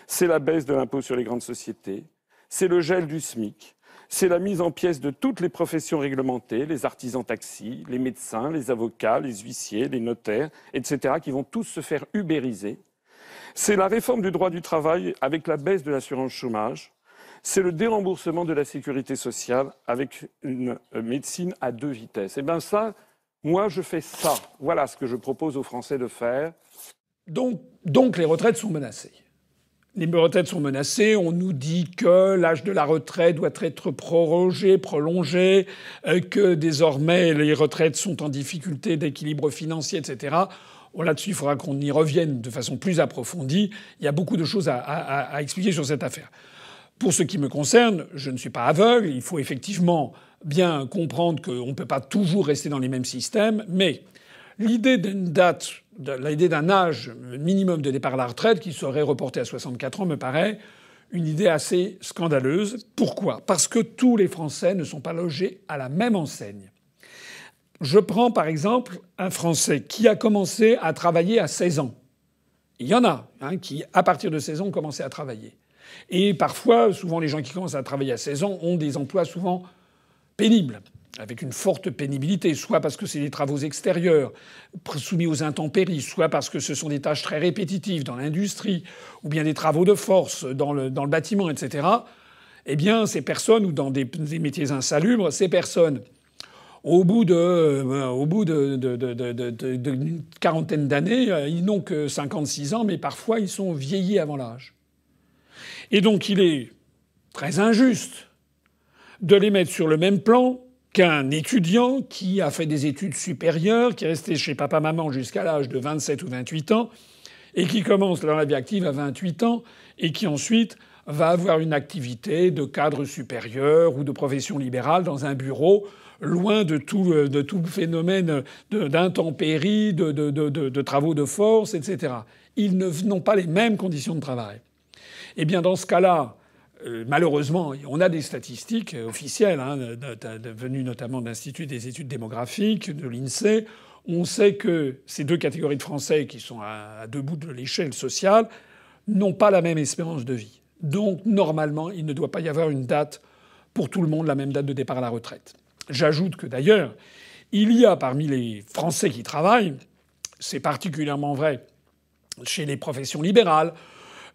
c'est la baisse de l'impôt sur les grandes sociétés, c'est le gel du SMIC, c'est la mise en pièces de toutes les professions réglementées, les artisans taxis, les médecins, les avocats, les huissiers, les notaires, etc., qui vont tous se faire ubériser. C'est la réforme du droit du travail avec la baisse de l'assurance chômage. C'est le déremboursement de la sécurité sociale avec une euh, médecine à deux vitesses. Et eh bien ça, moi, je fais ça. Voilà ce que je propose aux Français de faire. Donc, donc les retraites sont menacées les retraites sont menacées. On nous dit que l'âge de la retraite doit être prorogé, prolongé, euh, que désormais les retraites sont en difficulté d'équilibre financier, etc. Là-dessus, il faudra qu'on y revienne de façon plus approfondie. Il y a beaucoup de choses à, expliquer sur cette affaire. Pour ce qui me concerne, je ne suis pas aveugle. Il faut effectivement bien comprendre qu'on ne peut pas toujours rester dans les mêmes systèmes, mais l'idée d'une date l'idée d'un âge minimum de départ à la retraite qui serait reporté à 64 ans me paraît une idée assez scandaleuse. Pourquoi? Parce que tous les Français ne sont pas logés à la même enseigne. Je prends par exemple un Français qui a commencé à travailler à 16 ans. Il y en a hein, qui, à partir de 16 ans, ont commencé à travailler. Et parfois, souvent, les gens qui commencent à travailler à 16 ans ont des emplois souvent pénibles. Avec une forte pénibilité, soit parce que c'est des travaux extérieurs soumis aux intempéries, soit parce que ce sont des tâches très répétitives dans l'industrie, ou bien des travaux de force dans le, dans le bâtiment, etc., eh bien, ces personnes, ou dans des, métiers insalubres, ces personnes, au bout de, euh, au bout de, quarantaine d'années, euh, ils n'ont que 56 ans, mais parfois ils sont vieillis avant l'âge. Et donc il est très injuste de les mettre sur le même plan qu'un étudiant qui a fait des études supérieures, qui est resté chez papa-maman jusqu'à l'âge de 27 ou 28 ans, et qui commence dans la vie active à 28 ans, et qui ensuite va avoir une activité de cadre supérieur ou de profession libérale dans un bureau, loin de tout, de tout phénomène d'intempéries, de, de, de, travaux de force, etc. Ils n'ont pas les mêmes conditions de travail. Eh bien, dans ce cas-là, malheureusement, on a des statistiques officielles, hein, venues notamment de l'Institut des études démographiques, de l'INSEE. On sait que ces deux catégories de Français qui sont à deux bouts de l'échelle sociale n'ont pas la même espérance de vie. Donc, normalement, il ne doit pas y avoir une date pour tout le monde, la même date de départ à la retraite. J'ajoute que d'ailleurs, il y a parmi les Français qui travaillent, c'est particulièrement vrai chez les professions libérales,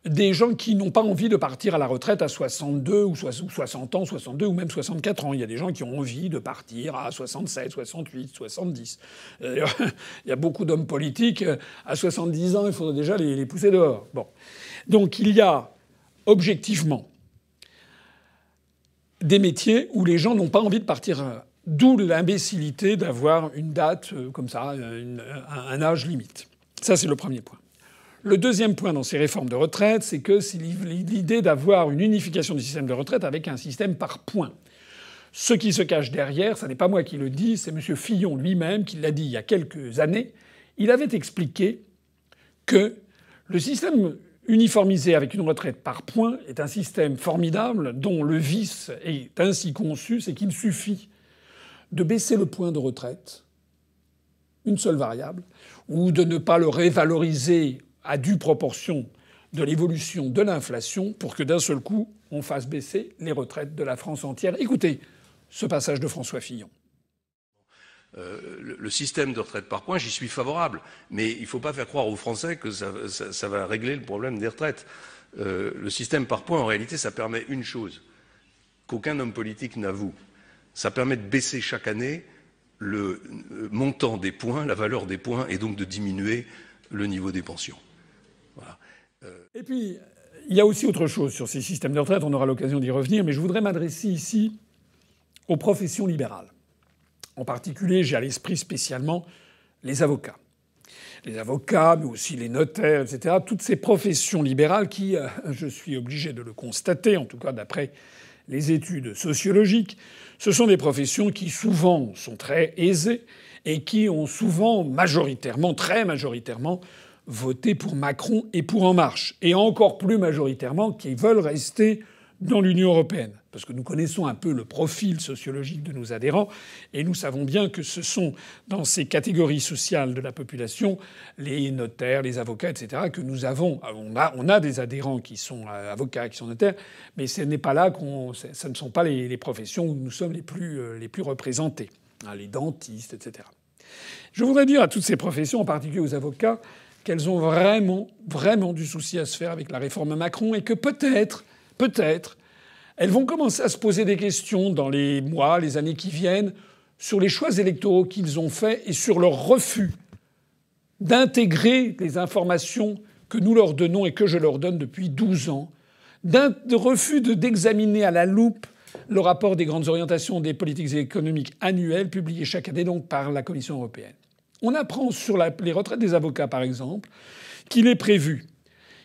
des gens qui n'ont pas envie de partir à la retraite à 62 ou 60 ans, 62 ou même 64 ans. Il y a des gens qui ont envie de partir à 67, 68, 70. il y a beaucoup d'hommes politiques à 70 ans, il faudrait déjà les, pousser dehors. Bon. Donc il y a objectivement des métiers où les gens n'ont pas envie de partir. D'où l'imbécilité d'avoir une date euh, comme ça, un âge limite. Ça, c'est le premier point. Le deuxième point dans ces réformes de retraite, c'est que c'est l'idée d'avoir une unification du système de retraite avec un système par points. Ce qui se cache derrière, ce n'est pas moi qui le dis, c'est M. Fillon lui-même qui l'a dit il y a quelques années. Il avait expliqué que le système uniformisé avec une retraite par points est un système formidable dont le vice est ainsi conçu, c'est qu'il suffit de baisser le point de retraite, une seule variable, ou de ne pas le révaloriser à due proportion de l'évolution de l'inflation pour que d'un seul coup, on fasse baisser les retraites de la France entière. Écoutez ce passage de François Fillon. Euh, le, système de retraite par points, j'y suis favorable. Mais il ne faut pas faire croire aux Français que ça, va régler le problème des retraites. Euh, le système par points, en réalité, ça permet une chose qu'aucun homme politique n'avoue. Ça permet de baisser chaque année le montant des points, la valeur des points, et donc de diminuer le niveau des pensions. Euh, Et puis, il y a aussi autre chose sur ces systèmes de retraite, on aura l'occasion d'y revenir, mais je voudrais m'adresser ici aux professions libérales. En particulier, j'ai à l'esprit spécialement les avocats. Les avocats, mais aussi les notaires, etc. Toutes ces professions libérales qui, euh, je suis obligé de le constater, en tout cas d'après les études sociologiques, ce sont des professions qui souvent sont très aisées et qui ont souvent majoritairement, très majoritairement, voter pour Macron et pour En Marche, et encore plus majoritairement qui veulent rester dans l'Union européenne. Parce que nous connaissons un peu le profil sociologique de nos adhérents, et nous savons bien que ce sont dans ces catégories sociales de la population, les notaires, les avocats, etc., que nous avons. On a, on a des adhérents qui sont euh, avocats, qui sont notaires, mais ce n'est pas là qu'on. Ce ne sont pas les, professions où nous sommes les plus, euh, les plus représentés. Hein, les dentistes, etc. Je voudrais dire à toutes ces professions, en particulier aux avocats, qu'elles ont vraiment, vraiment du souci à se faire avec la réforme Macron et que peut-être, peut-être, elles vont commencer à se poser des questions dans les mois, les années qui viennent sur les choix électoraux qu'ils ont faits et sur leur refus d'intégrer les informations que nous leur donnons et que je leur donne depuis 12 ans, d'un refus d'examiner à la loupe le rapport des grandes orientations des politiques économiques annuelles publié chaque année donc par la Commission européenne. On apprend sur les retraites des avocats, par exemple, qu'il est prévu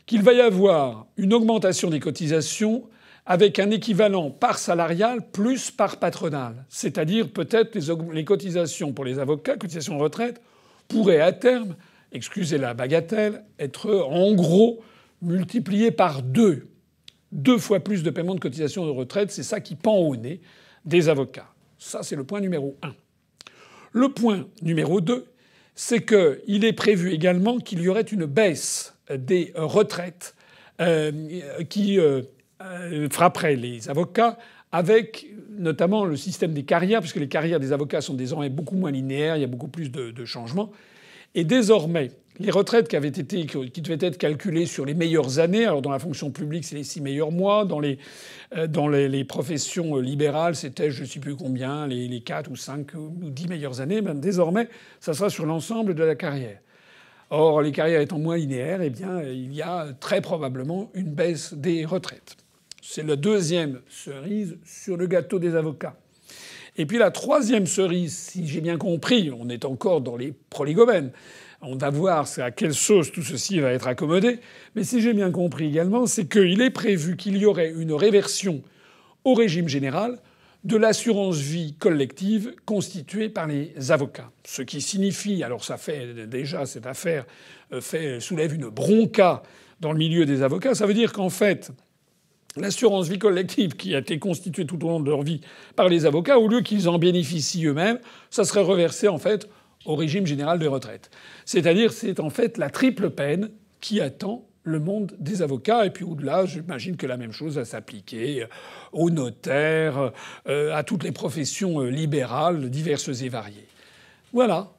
qu'il va y avoir une augmentation des cotisations avec un équivalent par salarial plus par patronal. C'est-à-dire peut-être les, les, cotisations pour les avocats, cotisations de retraite, pourraient à terme, excusez la bagatelle, être en gros multipliées par deux. Deux fois plus de paiement de cotisations de retraite, c'est ça qui pend au nez des avocats. Ça, c'est le point numéro un. Le point numéro deux, c'est qu'il est prévu également qu'il y aurait une baisse des retraites euh, qui euh, frapperait les avocats avec notamment le système des carrières, puisque les carrières des avocats sont désormais beaucoup moins linéaires, il y a beaucoup plus de changements. Et désormais, les retraites qui devaient être calculées sur les meilleures années, alors dans la fonction publique, c'est les six meilleurs mois, dans les, euh, professions libérales, c'était je ne sais plus combien, les, les quatre ou cinq ou dix meilleures années. Ben, désormais, ça sera sur l'ensemble de la carrière. Or, les carrières étant moins linéaires, eh bien, il y a très probablement une baisse des retraites. C'est la deuxième cerise sur le gâteau des avocats. Et puis la troisième cerise, si j'ai bien compris, on est encore dans les proligomènes. On va voir à quelle sauce tout ceci va être accommodé. Mais si j'ai bien compris également, c'est qu'il est prévu qu'il y aurait une réversion au régime général de l'assurance vie collective constituée par les avocats. Ce qui signifie, alors ça fait déjà cette affaire euh, soulève une bronca dans le milieu des avocats, ça veut dire qu'en fait, l'assurance vie collective qui a été constituée tout au long de leur vie par les avocats, au lieu qu'ils en bénéficient eux-mêmes, ça serait reversé en fait au régime général de retraite. C'est-à-dire c'est en fait la triple peine qui attend le monde des avocats. Et puis au-delà, j'imagine que la même chose va s'appliquer aux notaires, euh, à toutes les professions euh, libérales diverses et variées. Voilà.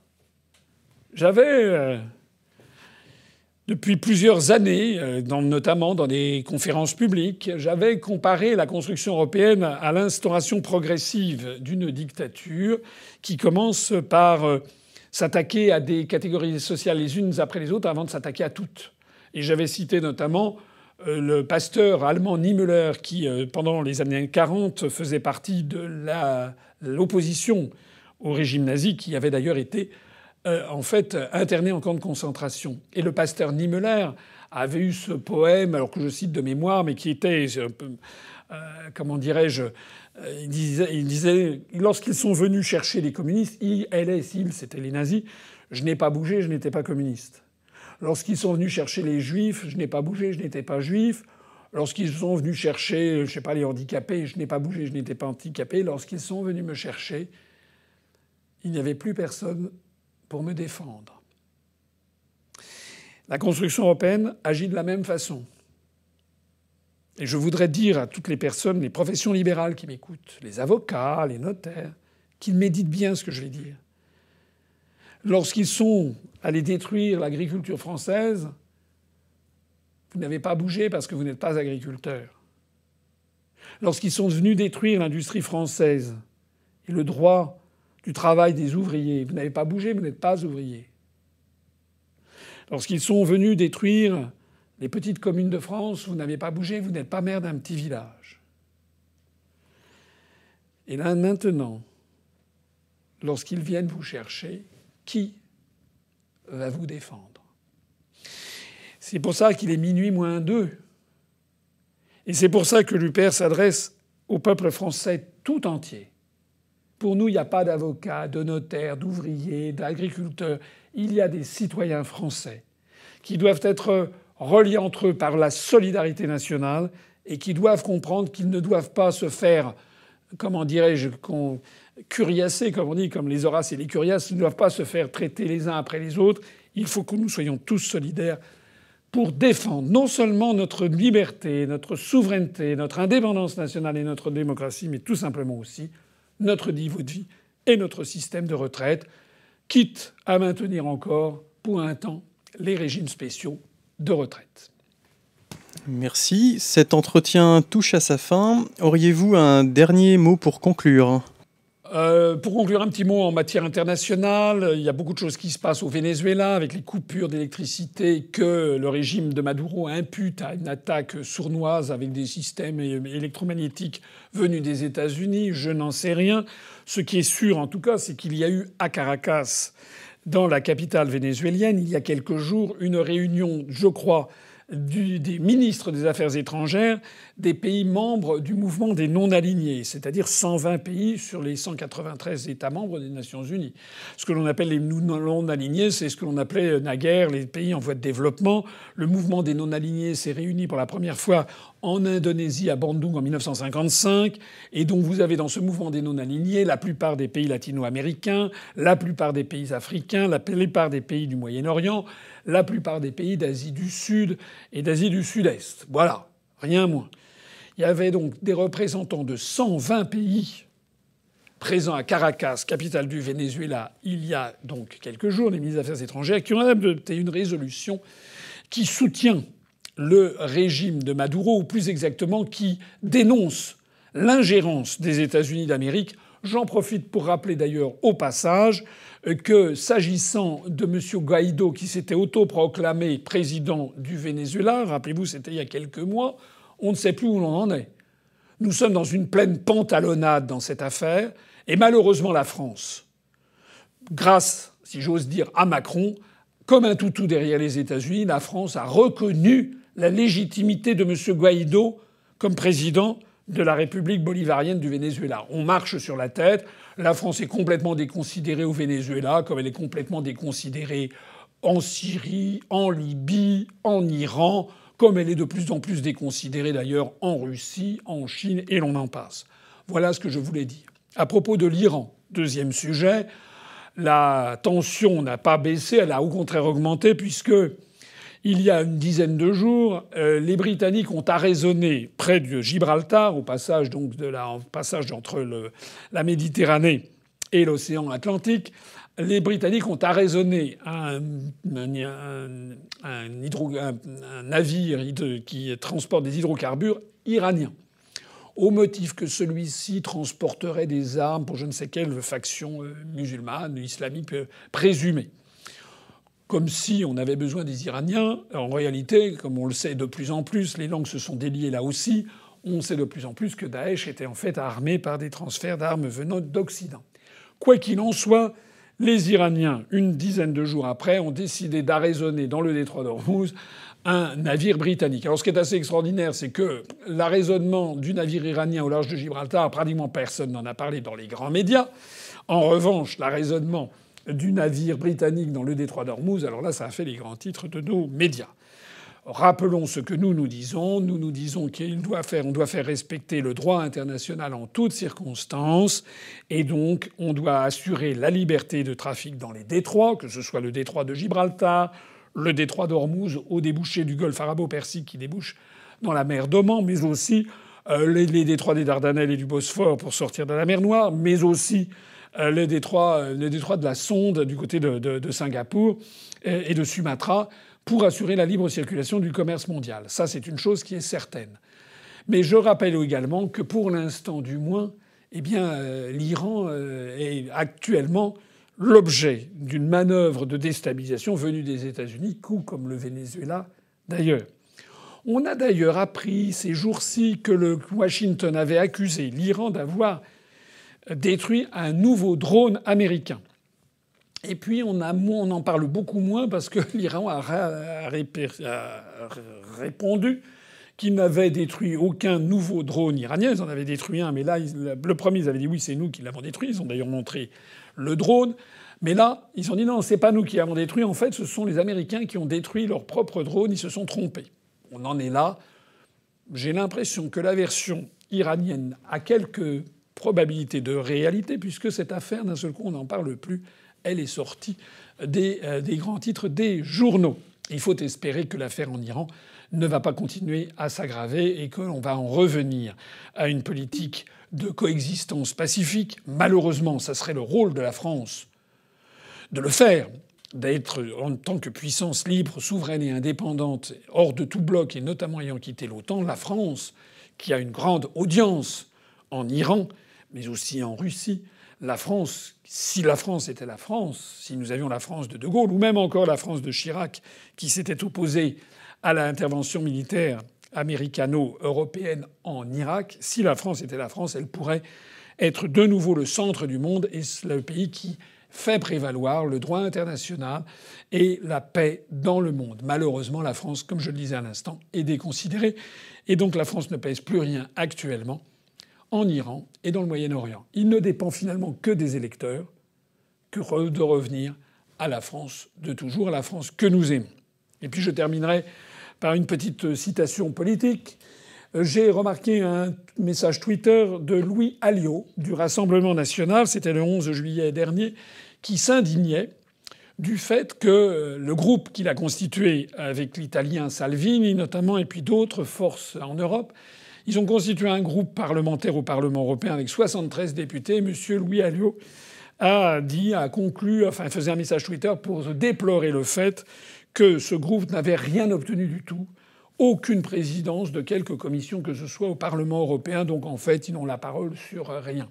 J'avais euh, depuis plusieurs années, euh, notamment dans des conférences publiques, j'avais comparé la construction européenne à l'instauration progressive d'une dictature qui commence par euh, s'attaquer à des catégories sociales les unes après les autres avant de s'attaquer à toutes. Et j'avais cité notamment euh, le pasteur allemand Niemöller qui, pendant les années 40, faisait partie de l'opposition au régime nazi, qui avait d'ailleurs été euh, en fait interné en camp de concentration. Et le pasteur Niemöller avait eu ce poème, alors que je cite de mémoire, mais qui était euh, comment dirais-je, euh, il disait, il disait lorsqu'ils sont venus chercher les communistes, ils, LS, ils, c'était les nazis, je n'ai pas bougé, je n'étais pas communiste. Lorsqu'ils sont venus chercher les juifs, je n'ai pas bougé, je n'étais pas juif. Lorsqu'ils sont venus chercher, je sais pas, les handicapés, je n'ai pas bougé, je n'étais pas handicapé. Lorsqu'ils sont venus me chercher, il n'y avait plus personne pour me défendre. La construction européenne agit de la même façon. Et je voudrais dire à toutes les personnes, les professions libérales qui m'écoutent, les avocats, les notaires, qu'ils méditent bien ce que je vais dire. Lorsqu'ils sont allés détruire l'agriculture française, vous n'avez pas bougé parce que vous n'êtes pas agriculteur. Lorsqu'ils sont venus détruire l'industrie française et le droit du travail des ouvriers. Vous n'avez pas bougé, vous n'êtes pas ouvrier. Lorsqu'ils sont venus détruire les petites communes de France, vous n'avez pas bougé, vous n'êtes pas maire d'un petit village. Et là, maintenant, lorsqu'ils viennent vous chercher, qui va vous défendre? C'est pour ça qu'il est minuit moins deux. Et c'est pour ça que l'UPR s'adresse au peuple français tout entier. Pour nous, il n'y a pas d'avocats, de notaires, d'ouvriers, d'agriculteurs. Il y a des citoyens français qui doivent être reliés entre eux par la solidarité nationale et qui doivent comprendre qu'ils ne doivent pas se faire, comment dirais-je, curiasser, comme on dit, comme les Horaces et les Curias, ils ne doivent pas se faire traiter les uns après les autres. Il faut que nous soyons tous solidaires pour défendre non seulement notre liberté, notre souveraineté, notre indépendance nationale et notre démocratie, mais tout simplement aussi notre niveau de vie et notre système de retraite, quitte à maintenir encore pour un temps les régimes spéciaux de retraite. Merci. Cet entretien touche à sa fin. Auriez-vous un dernier mot pour conclure? Euh, pour conclure un petit mot en matière internationale, il y a beaucoup de choses qui se passent au Venezuela avec les coupures d'électricité que le régime de Maduro impute à une attaque sournoise avec des systèmes électromagnétiques venus des États-Unis. Je n'en sais rien. Ce qui est sûr en tout cas, c'est qu'il y a eu à Caracas, dans la capitale vénézuélienne, il y a quelques jours, une réunion, je crois, des ministres des Affaires étrangères des pays membres du mouvement des non-alignés, c'est-à-dire 120 pays sur les 193 États membres des Nations Unies. Ce que l'on appelle les non-alignés, c'est ce que l'on appelait naguère les pays en voie de développement. Le mouvement des non-alignés s'est réuni pour la première fois en Indonésie, à Bandung, en 1955. Et donc vous avez dans ce mouvement des non-alignés la plupart des pays latino-américains, la plupart des pays africains, la plupart des pays du Moyen-Orient, la plupart des pays d'Asie du Sud et d'Asie du Sud-Est. Voilà, rien moins. Il y avait donc des représentants de 120 pays présents à Caracas, capitale du Venezuela, il y a donc quelques jours, les ministres des Affaires étrangères, qui ont adopté une résolution qui soutient le régime de Maduro, ou plus exactement qui dénonce l'ingérence des États-Unis d'Amérique. J'en profite pour rappeler d'ailleurs au passage que s'agissant de M. Guaido, qui s'était autoproclamé président du Venezuela, rappelez-vous, c'était il y a quelques mois, on ne sait plus où l'on en est. Nous sommes dans une pleine pantalonnade dans cette affaire, et malheureusement la France, grâce, si j'ose dire, à Macron, comme un toutou derrière les États-Unis, la France a reconnu la légitimité de M. Guaido comme président de la République bolivarienne du Venezuela. On marche sur la tête. La France est complètement déconsidérée au Venezuela, comme elle est complètement déconsidérée en Syrie, en Libye, en Iran, comme elle est de plus en plus déconsidérée d'ailleurs en Russie, en Chine, et l'on en passe. Voilà ce que je voulais dire. À propos de l'Iran, deuxième sujet, la tension n'a pas baissé, elle a au contraire augmenté, puisque il y a une dizaine de jours, euh, les Britanniques ont arraisonné près de Gibraltar, au passage donc de la, passage entre la Méditerranée et l'océan Atlantique. Les Britanniques ont arraisonné un, navire qui transporte des hydrocarbures iraniens au motif que celui-ci transporterait des armes pour je ne sais quelle faction euh, musulmane, islamique euh, présumée comme si on avait besoin des Iraniens. En réalité, comme on le sait de plus en plus, les langues se sont déliées là aussi. On sait de plus en plus que Daesh était en fait armé par des transferts d'armes venant d'Occident. Quoi qu'il en soit, les Iraniens, une dizaine de jours après, ont décidé d'arraisonner dans le détroit d'Ormuz un navire britannique. Alors ce qui est assez extraordinaire, c'est que l'arraisonnement du navire iranien au large de Gibraltar, pratiquement personne n'en a parlé dans les grands médias. En revanche, l'arraisonnement du navire britannique dans le détroit d'Ormuz, alors là, ça a fait les grands titres de nos médias. Rappelons ce que nous nous disons. Nous nous disons qu'il doit faire, on doit faire respecter le droit international en toutes circonstances, et donc on doit assurer la liberté de trafic dans les détroits, que ce soit le détroit de Gibraltar, le détroit d'Ormuz au débouché du golfe arabo-persique qui débouche dans la mer d'Oman, mais aussi euh, les, détroits des Dardanelles et du Bosphore pour sortir de la mer Noire, mais aussi euh, le détroit de la Sonde du côté de, Singapour et de Sumatra pour assurer la libre circulation du commerce mondial. Ça, c'est une chose qui est certaine. Mais je rappelle également que pour l'instant, du moins, eh bien, euh, l'Iran est actuellement l'objet d'une manœuvre de déstabilisation venue des États-Unis, comme le Venezuela d'ailleurs. On a d'ailleurs appris ces jours-ci que Washington avait accusé l'Iran d'avoir détruit un nouveau drone américain. Et puis on, a, on en parle beaucoup moins parce que l'Iran a, répondu qu'il n'avait détruit aucun nouveau drone iranien. Ils en avaient détruit un, mais là, le premier, ils avaient dit oui, c'est nous qui l'avons détruit. Ils ont d'ailleurs montré le drone. Mais là, ils ont dit non, c'est pas nous qui l'avons détruit. En fait, ce sont les Américains qui ont détruit leur propre drone. Ils se sont trompés. On en est là. J'ai l'impression que la version iranienne a quelques probabilité de réalité, puisque cette affaire, d'un seul coup, on n'en parle plus. Elle est sortie des, euh, des, grands titres des journaux. Il faut espérer que l'affaire en Iran ne va pas continuer à s'aggraver et qu'on va en revenir à une politique de coexistence pacifique. Malheureusement, ça serait le rôle de la France de le faire, d'être en tant que puissance libre, souveraine et indépendante, hors de tout bloc et notamment ayant quitté l'OTAN, la France, qui a une grande audience en Iran, mais aussi en Russie. La France, si la France était la France, si nous avions la France de De Gaulle, ou même encore la France de Chirac, qui s'était opposée à l'intervention militaire américano-européenne en Irak, si la France était la France, elle pourrait être de nouveau le centre du monde et le pays qui fait prévaloir le droit international et la paix dans le monde. Malheureusement, la France, comme je le disais à l'instant, est déconsidérée et donc la France ne pèse plus rien actuellement en Iran et dans le Moyen-Orient. Il ne dépend finalement que des électeurs que de revenir à la France de toujours, à la France que nous aimons. Et puis je terminerai par une petite citation politique. J'ai remarqué un message Twitter de Louis Alliot du Rassemblement national, c'était le 11 juillet dernier, qui s'indignait du fait que le groupe qu'il a constitué avec l'italien Salvini notamment et puis d'autres forces en Europe Ils ont constitué un groupe parlementaire au Parlement européen avec 73 députés. Monsieur Louis Alliot a dit, a conclu, enfin faisait un message Twitter pour déplorer le fait que ce groupe n'avait rien obtenu du tout, aucune présidence de quelque commission que ce soit au Parlement européen. Donc en fait, ils n'ont la parole sur rien.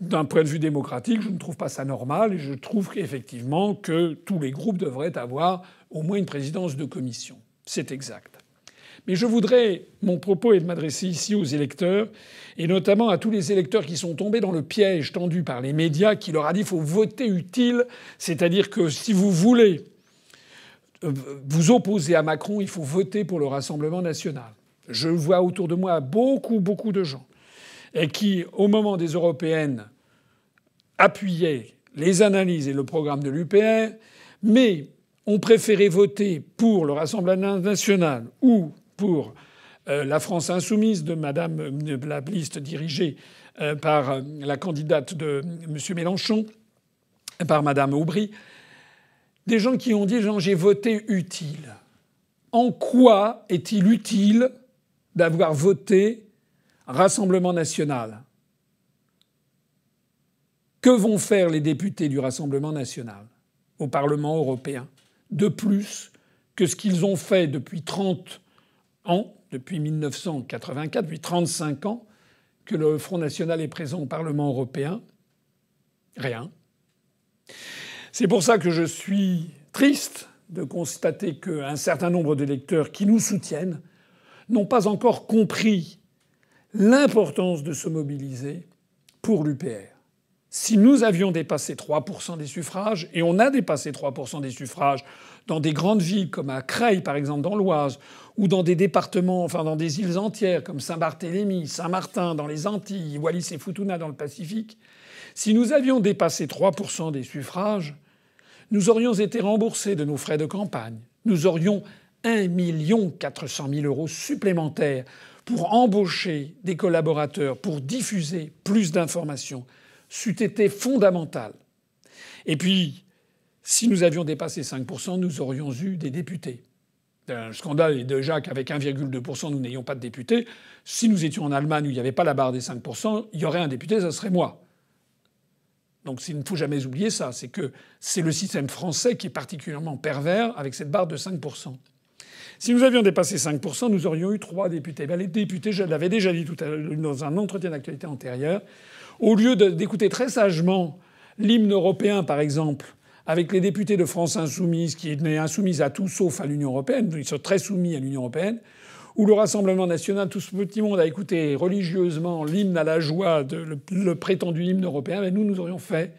D'un point de vue démocratique, je ne trouve pas ça normal et je trouve qu'effectivement que tous les groupes devraient avoir au moins une présidence de commission. C'est exact. Mais je voudrais, mon propos est de m'adresser ici aux électeurs, et notamment à tous les électeurs qui sont tombés dans le piège tendu par les médias qui leur a dit qu'il faut voter utile, c'est-à-dire que si vous voulez euh, vous opposer à Macron, il faut voter pour le Rassemblement national. Je vois autour de moi beaucoup, beaucoup de gens qui, au moment des européennes, appuyaient les analyses et le programme de l'UPR, mais ont préféré voter pour le Rassemblement national ou pour euh, la France insoumise de Madame la liste dirigée euh, par euh, la candidate de M. Mélenchon, par Madame Aubry, des gens qui ont dit j'ai voté utile. En quoi est-il utile d'avoir voté Rassemblement national? Que vont faire les députés du Rassemblement national au Parlement européen de plus que ce qu'ils ont fait depuis 30 depuis 1984, depuis 35 ans, que le Front National est présent au Parlement européen Rien. C'est pour ça que je suis triste de constater qu'un certain nombre d'électeurs qui nous soutiennent n'ont pas encore compris l'importance de se mobiliser pour l'UPR. Si nous avions dépassé 3% des suffrages, et on a dépassé 3% des suffrages dans des grandes villes comme à Creil par exemple dans l'Oise, ou dans des départements, enfin dans des îles entières comme Saint-Barthélemy, Saint-Martin dans les Antilles, Wallis et Futuna dans le Pacifique, si nous avions dépassé 3% des suffrages, nous aurions été remboursés de nos frais de campagne. Nous aurions 1 400 000 euros supplémentaires pour embaucher des collaborateurs, pour diffuser plus d'informations, c'eût été fondamental. Et puis, si nous avions dépassé 5%, nous aurions eu des députés. Un scandale est déjà qu'avec 1,2%, nous n'ayons pas de députés. Si nous étions en Allemagne où il n'y avait pas la barre des 5%, il y aurait un député, ça serait moi. Donc il ne faut jamais oublier ça, c'est que c'est le système français qui est particulièrement pervers avec cette barre de 5%. Si nous avions dépassé 5%, nous aurions eu trois députés. Ben, les députés, je l'avais déjà dit tout à l'heure dans un entretien d'actualité antérieur, au lieu d'écouter très sagement l'hymne européen, par exemple, avec les députés de France insoumise, qui est insoumise à tout sauf à l'Union européenne, ils sont très soumis à l'Union européenne, ou le Rassemblement national, tout ce petit monde a écouté religieusement l'hymne à la joie, de, le, prétendu hymne européen, mais nous, nous aurions fait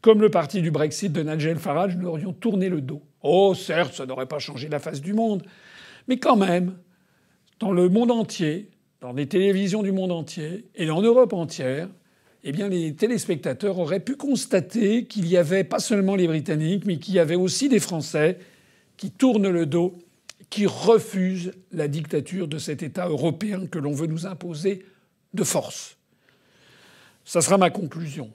comme le parti du Brexit de Nigel Farage, nous aurions tourné le dos. Oh, certes, ça n'aurait pas changé la face du monde, mais quand même, dans le monde entier, dans les télévisions du monde entier et en Europe entière, eh bien, les téléspectateurs auraient pu constater qu'il y avait pas seulement les Britanniques, mais qu'il y avait aussi des Français qui tournent le dos, qui refusent la dictature de cet État européen que l'on veut nous imposer de force. Ça sera ma conclusion.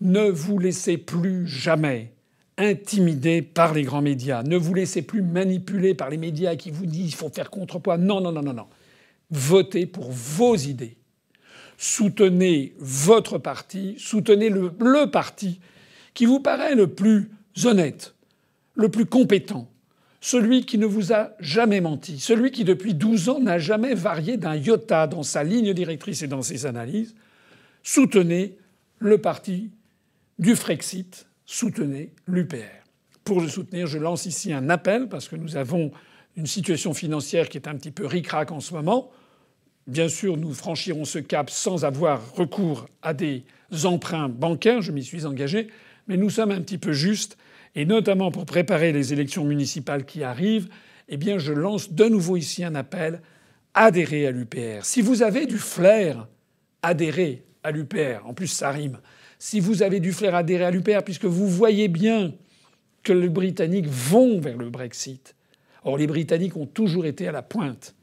Ne vous laissez plus jamais intimider par les grands médias. Ne vous laissez plus manipuler par les médias qui vous disent qu'il faut faire contrepoids. Non, non, non, non, non. Votez pour vos idées soutenez votre parti, soutenez le, parti qui vous paraît le plus honnête, le plus compétent, celui qui ne vous a jamais menti, celui qui depuis 12 ans n'a jamais varié d'un iota dans sa ligne directrice et dans ses analyses, soutenez le parti du Frexit, soutenez l'UPR. Pour le soutenir, je lance ici un appel parce que nous avons une situation financière qui est un petit peu ric-rac en ce moment. Bien sûr, nous franchirons ce cap sans avoir recours à des emprunts bancaires, je m'y suis engagé, mais nous sommes un petit peu justes, et notamment pour préparer les élections municipales qui arrivent, eh bien je lance de nouveau ici un appel adhérez à l'UPR. Si vous avez du flair, adhérez à l'UPR. En plus, ça rime. Si vous avez du flair, adhérez à l'UPR, puisque vous voyez bien que les Britanniques vont vers le Brexit. Or, les Britanniques ont toujours été à la pointe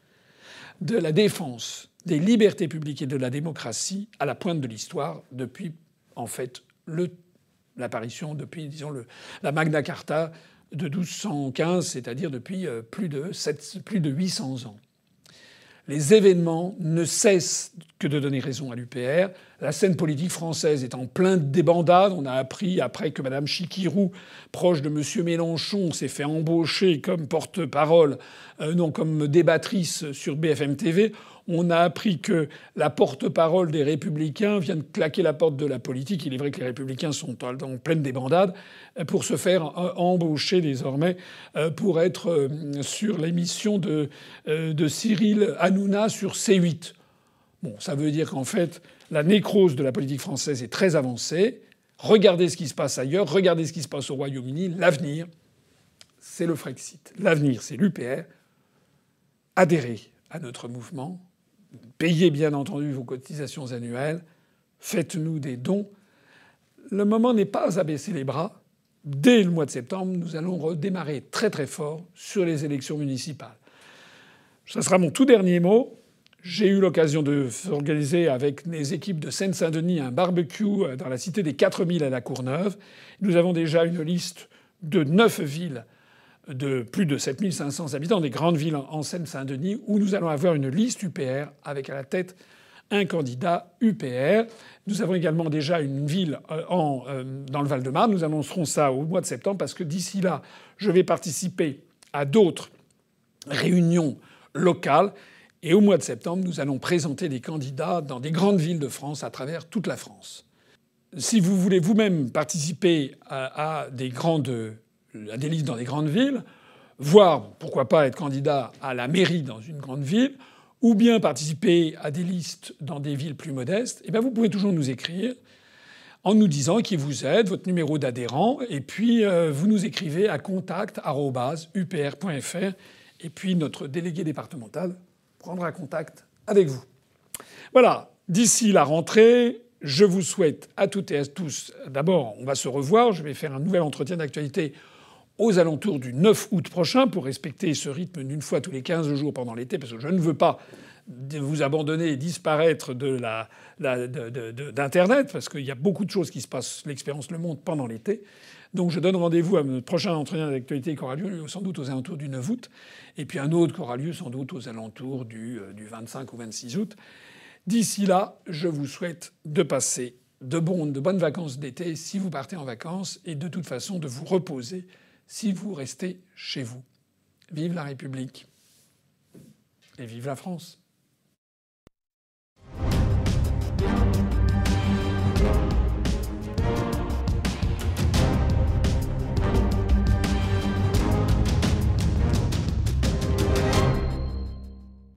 de la défense des libertés publiques et de la démocratie à la pointe de l'histoire depuis, en fait, l'apparition, depuis, la Magna Carta de 1215, c'est-à-dire depuis euh, plus de, 7, plus de 800 ans. Les événements ne cessent que de donner raison à l'UPR. La scène politique française est en plein débandade. On a appris après que Mme Chikirou, proche de M. Mélenchon, s'est fait embaucher comme porte-parole, euh, non comme débattrice sur BFM TV on a appris que la porte-parole des républicains vient de claquer la porte de la politique. Il est vrai que les républicains sont en pleine débandade pour se faire embaucher désormais euh, pour être euh, sur l'émission de, euh, de Cyril Hanouna sur C8. Bon, ça veut dire qu'en fait, la nécrose de la politique française est très avancée. Regardez ce qui se passe ailleurs, regardez ce qui se passe au Royaume-Uni. L'avenir, c'est le Frexit. L'avenir, c'est l'UPR. Adhérez à notre mouvement, Payez bien entendu vos cotisations annuelles, faites-nous des dons. Le moment n'est pas à baisser les bras. Dès le mois de septembre, nous allons redémarrer très très fort sur les élections municipales. Ce sera mon tout dernier mot. J'ai eu l'occasion de organiser avec les équipes de Seine-Saint-Denis un barbecue dans la cité des 4000 à la Courneuve. Nous avons déjà une liste de neuf villes de plus de 7500 habitants des grandes villes en Seine-Saint-Denis, où nous allons avoir une liste UPR avec à la tête un candidat UPR. Nous avons également déjà une ville euh, en, euh, dans le Val-de-Marne. Nous annoncerons ça au mois de septembre parce que d'ici là, je vais participer à d'autres réunions locales. Et au mois de septembre, nous allons présenter des candidats dans des grandes villes de France à travers toute la France. Si vous voulez vous-même participer à, à des grandes des listes dans des grandes villes, voire pourquoi pas être candidat à la mairie dans une grande ville, ou bien participer à des listes dans des villes plus modestes, eh bien vous pouvez toujours nous écrire en nous disant qui vous êtes, votre numéro d'adhérent, et puis euh, vous nous écrivez à contact@upr.fr, et puis notre délégué départemental prendra contact avec vous. Voilà. D'ici la rentrée, je vous souhaite à toutes et à tous. D'abord, on va se revoir. Je vais faire un nouvel entretien d'actualité aux alentours du 9 août prochain pour respecter ce rythme d'une fois tous les 15 jours pendant l'été, parce que je ne veux pas vous abandonner et disparaître de la, d'Internet, parce qu'il y a beaucoup de choses qui se passent, l'expérience le montre, pendant l'été. Donc je donne rendez-vous à notre prochain entretien d'actualité qui aura lieu sans doute aux alentours du 9 août, et puis un autre qui aura lieu sans doute aux alentours du, euh, du 25 ou 26 août. D'ici là, je vous souhaite de passer de, de bonnes vacances d'été si vous partez en vacances, et de toute façon de vous reposer si vous restez chez vous. Vive la République et vive la France.